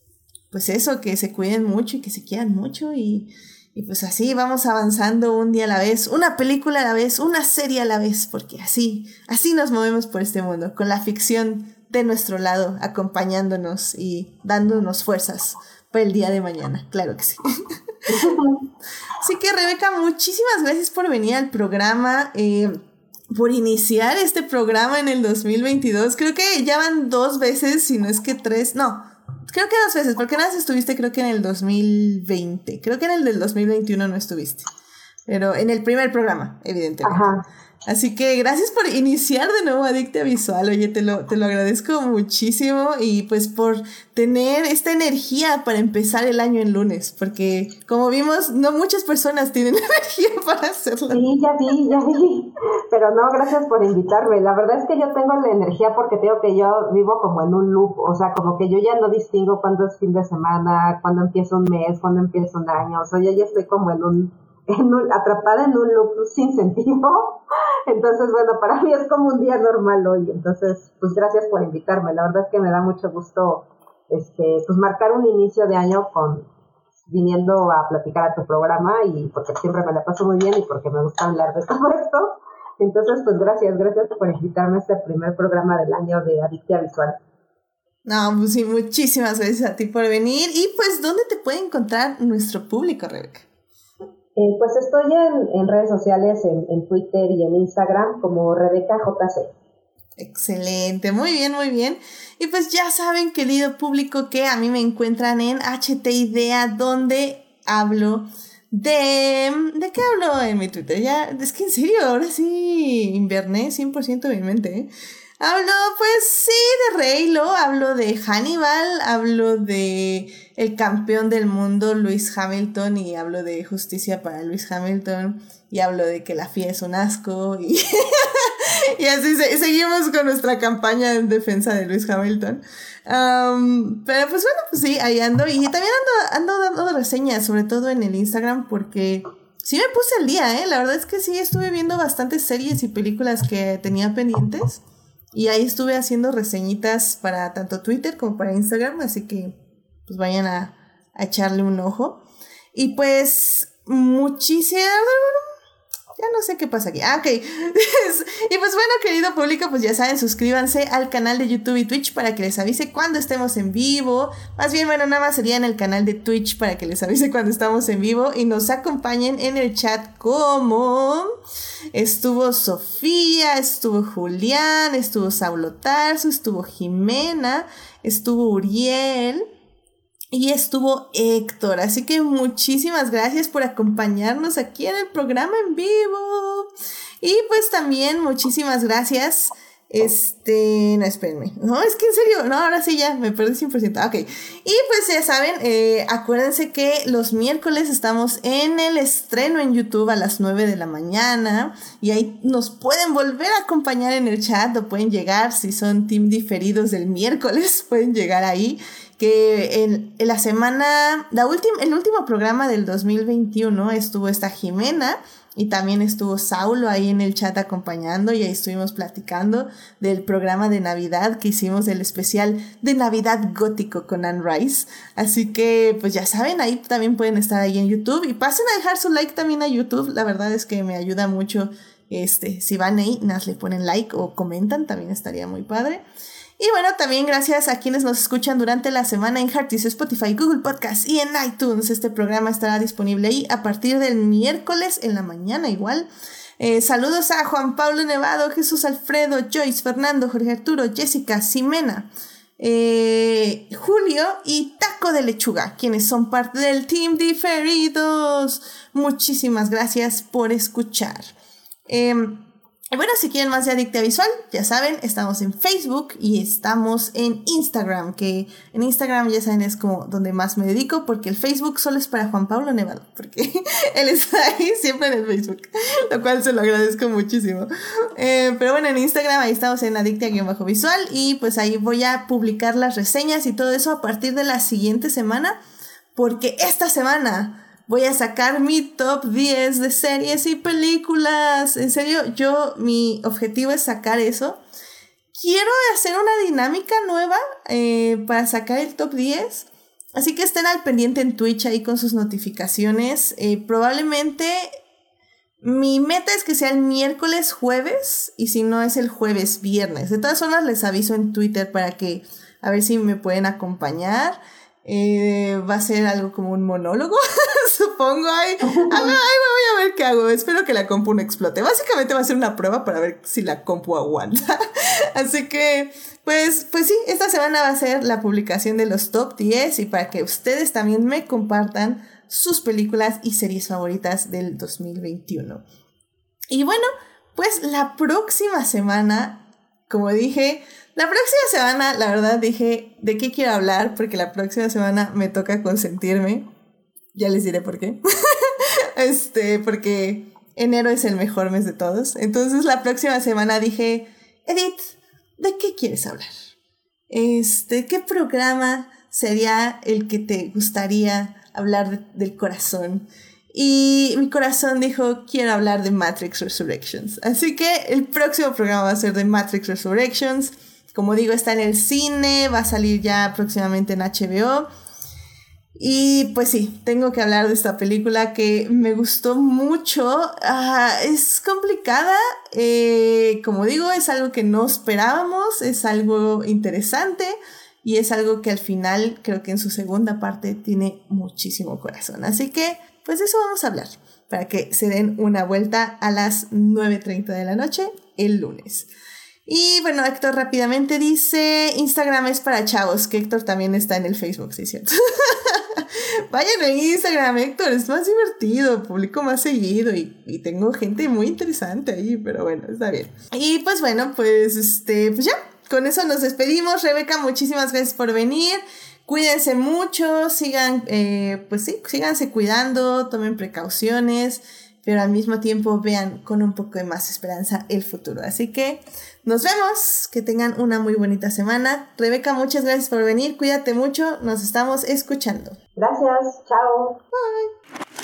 S1: pues eso, que se cuiden mucho y que se quieran mucho y, y pues así vamos avanzando un día a la vez, una película a la vez, una serie a la vez, porque así, así nos movemos por este mundo, con la ficción de nuestro lado, acompañándonos y dándonos fuerzas para el día de mañana, claro que sí. Así que Rebeca, muchísimas gracias por venir al programa, eh, por iniciar este programa en el 2022. Creo que ya van dos veces, si no es que tres, no, creo que dos veces, porque nada estuviste creo que en el 2020, creo que en el del 2021 no estuviste, pero en el primer programa, evidentemente. Ajá. Así que gracias por iniciar de nuevo Adicta Visual. Oye, te lo, te lo agradezco muchísimo y pues por tener esta energía para empezar el año en lunes, porque como vimos, no muchas personas tienen energía para hacerlo.
S2: Sí, ya vi, ya vi. Pero no, gracias por invitarme. La verdad es que yo tengo la energía porque tengo que yo vivo como en un loop, o sea, como que yo ya no distingo cuándo es fin de semana, cuándo empieza un mes, cuándo empieza un año. O sea, yo ya estoy como en un, en un atrapada en un loop sin sentido entonces, bueno, para mí es como un día normal hoy. Entonces, pues gracias por invitarme. La verdad es que me da mucho gusto este, pues marcar un inicio de año con viniendo a platicar a tu programa y porque siempre me la paso muy bien y porque me gusta hablar de todo esto. Entonces, pues gracias, gracias por invitarme a este primer programa del año de Adictia Visual.
S1: No, pues sí, muchísimas gracias a ti por venir. Y pues, ¿dónde te puede encontrar nuestro público, Rebeca?
S2: Eh, pues estoy en, redes sociales, en, Twitter y en Instagram como Rebeca JC.
S1: Excelente, muy bien, muy bien. Y pues ya saben, querido público, que a mí me encuentran en HT Idea, donde hablo de... ¿De qué hablo en mi Twitter? Ya, es que en serio, ahora sí inverné 100% de mi mente, ¿eh? Hablo, pues sí, de Reylo, hablo de Hannibal, hablo de el campeón del mundo, Luis Hamilton, y hablo de justicia para Luis Hamilton, y hablo de que la FIA es un asco, y, y así seguimos con nuestra campaña en defensa de Luis Hamilton. pero pues bueno, pues sí, ahí ando, y también ando, ando dando reseñas, sobre todo en el Instagram, porque sí me puse al día, ¿eh? La verdad es que sí estuve viendo bastantes series y películas que tenía pendientes. Y ahí estuve haciendo reseñitas para tanto Twitter como para Instagram, así que pues vayan a, echarle un ojo. Y pues muchísimas ya no sé qué pasa aquí. Ah, ok. y pues bueno, querido público, pues ya saben, suscríbanse al canal de YouTube y Twitch para que les avise cuando estemos en vivo. Más bien, bueno, nada más sería en el canal de Twitch para que les avise cuando estamos en vivo y nos acompañen en el chat como estuvo Sofía, estuvo Julián, estuvo Saulo Tarso, estuvo Jimena, estuvo Uriel. Y estuvo Héctor, así que muchísimas gracias por acompañarnos aquí en el programa en vivo. Y pues también muchísimas gracias. Este, no, espérenme. No, es que en serio, no, ahora sí ya, me perdí 100%. Ok. Y pues ya saben, eh, acuérdense que los miércoles estamos en el estreno en YouTube a las 9 de la mañana. Y ahí nos pueden volver a acompañar en el chat o pueden llegar, si son team diferidos del miércoles, pueden llegar ahí que en, la semana, la última, el último programa del 2021 estuvo esta Jimena y también estuvo Saulo ahí en el chat acompañando y ahí estuvimos platicando del programa de Navidad que hicimos el especial de Navidad gótico con Anne Rice. Así que pues ya saben, ahí también pueden estar ahí en YouTube y pasen a dejar su like también a YouTube. La verdad es que me ayuda mucho este, si van ahí, nas le ponen like o comentan, también estaría muy padre. Y bueno, también gracias a quienes nos escuchan durante la semana en Heartis, Spotify, Google Podcast y en iTunes. Este programa estará disponible ahí a partir del miércoles en la mañana igual. Eh, saludos a Juan Pablo Nevado, Jesús Alfredo, Joyce, Fernando, Jorge Arturo, Jessica, Ximena, eh, Julio y Taco de Lechuga, quienes son parte del Team Diferidos. Muchísimas gracias por escuchar. Em, y bueno, si quieren más de Adicta Visual, ya saben, estamos en Facebook y estamos en Instagram, que en Instagram ya saben es como donde más me dedico, porque el Facebook solo es para Juan Pablo Nevado, porque él está ahí siempre en el Facebook, lo cual se lo agradezco muchísimo. Eh, pero bueno, en Instagram ahí estamos en Adicta-Visual y pues ahí voy a publicar las reseñas y todo eso a partir de la siguiente semana, porque esta semana voy a sacar mi top 10 de series y películas. En serio, yo, mi objetivo es sacar eso. Quiero hacer una dinámica nueva eh, para sacar el top 10. Así que estén al pendiente en Twitch ahí con sus notificaciones. Eh, probablemente mi meta es que sea el miércoles jueves y si no es el jueves viernes. De todas formas les aviso en Twitter para que a ver si me pueden acompañar. Eh, va a ser algo como un monólogo, supongo. Ay, ay, voy a ver qué hago. Espero que la compu no explote. Básicamente va a ser una prueba para ver si la compu aguanta. Así que, pues, pues sí, esta semana va a ser la publicación de los top 10 y para que ustedes también me compartan sus películas y series favoritas del 2021. Y bueno, pues la próxima semana, como dije, la próxima semana, la verdad, dije de qué quiero hablar, porque la próxima semana me toca consentirme. Ya les diré por qué. este, porque enero es el mejor mes de todos. Entonces, la próxima semana dije, Edith, ¿de qué quieres hablar? Este, ¿qué programa sería el que te gustaría hablar del corazón? Y mi corazón dijo, quiero hablar de Matrix Resurrections. Así que el próximo programa va a ser de Matrix Resurrections. Como digo, está en el cine, va a salir ya próximamente en HBO. Y pues sí, tengo que hablar de esta película que me gustó mucho. Ah, es complicada, eh, como digo, es algo que no esperábamos, es algo interesante y es algo que al final creo que en su segunda parte tiene muchísimo corazón. Así que, pues eso vamos a hablar, para que se den una vuelta a las 9.30 de la noche el lunes. Y bueno, Héctor rápidamente dice, Instagram es para chavos, que Héctor también está en el Facebook, sí, cierto. Vayan a Instagram, Héctor, es más divertido, publico más seguido y, y, tengo gente muy interesante ahí, pero bueno, está bien. Y pues bueno, pues este, pues ya, con eso nos despedimos. Rebeca, muchísimas gracias por venir. Cuídense mucho, sigan, eh, pues sí, síganse cuidando, tomen precauciones pero al mismo tiempo vean con un poco de más esperanza el futuro. Así que nos vemos, que tengan una muy bonita semana. Rebeca, muchas gracias por venir, cuídate mucho, nos estamos escuchando.
S2: Gracias, chao.
S1: Bye.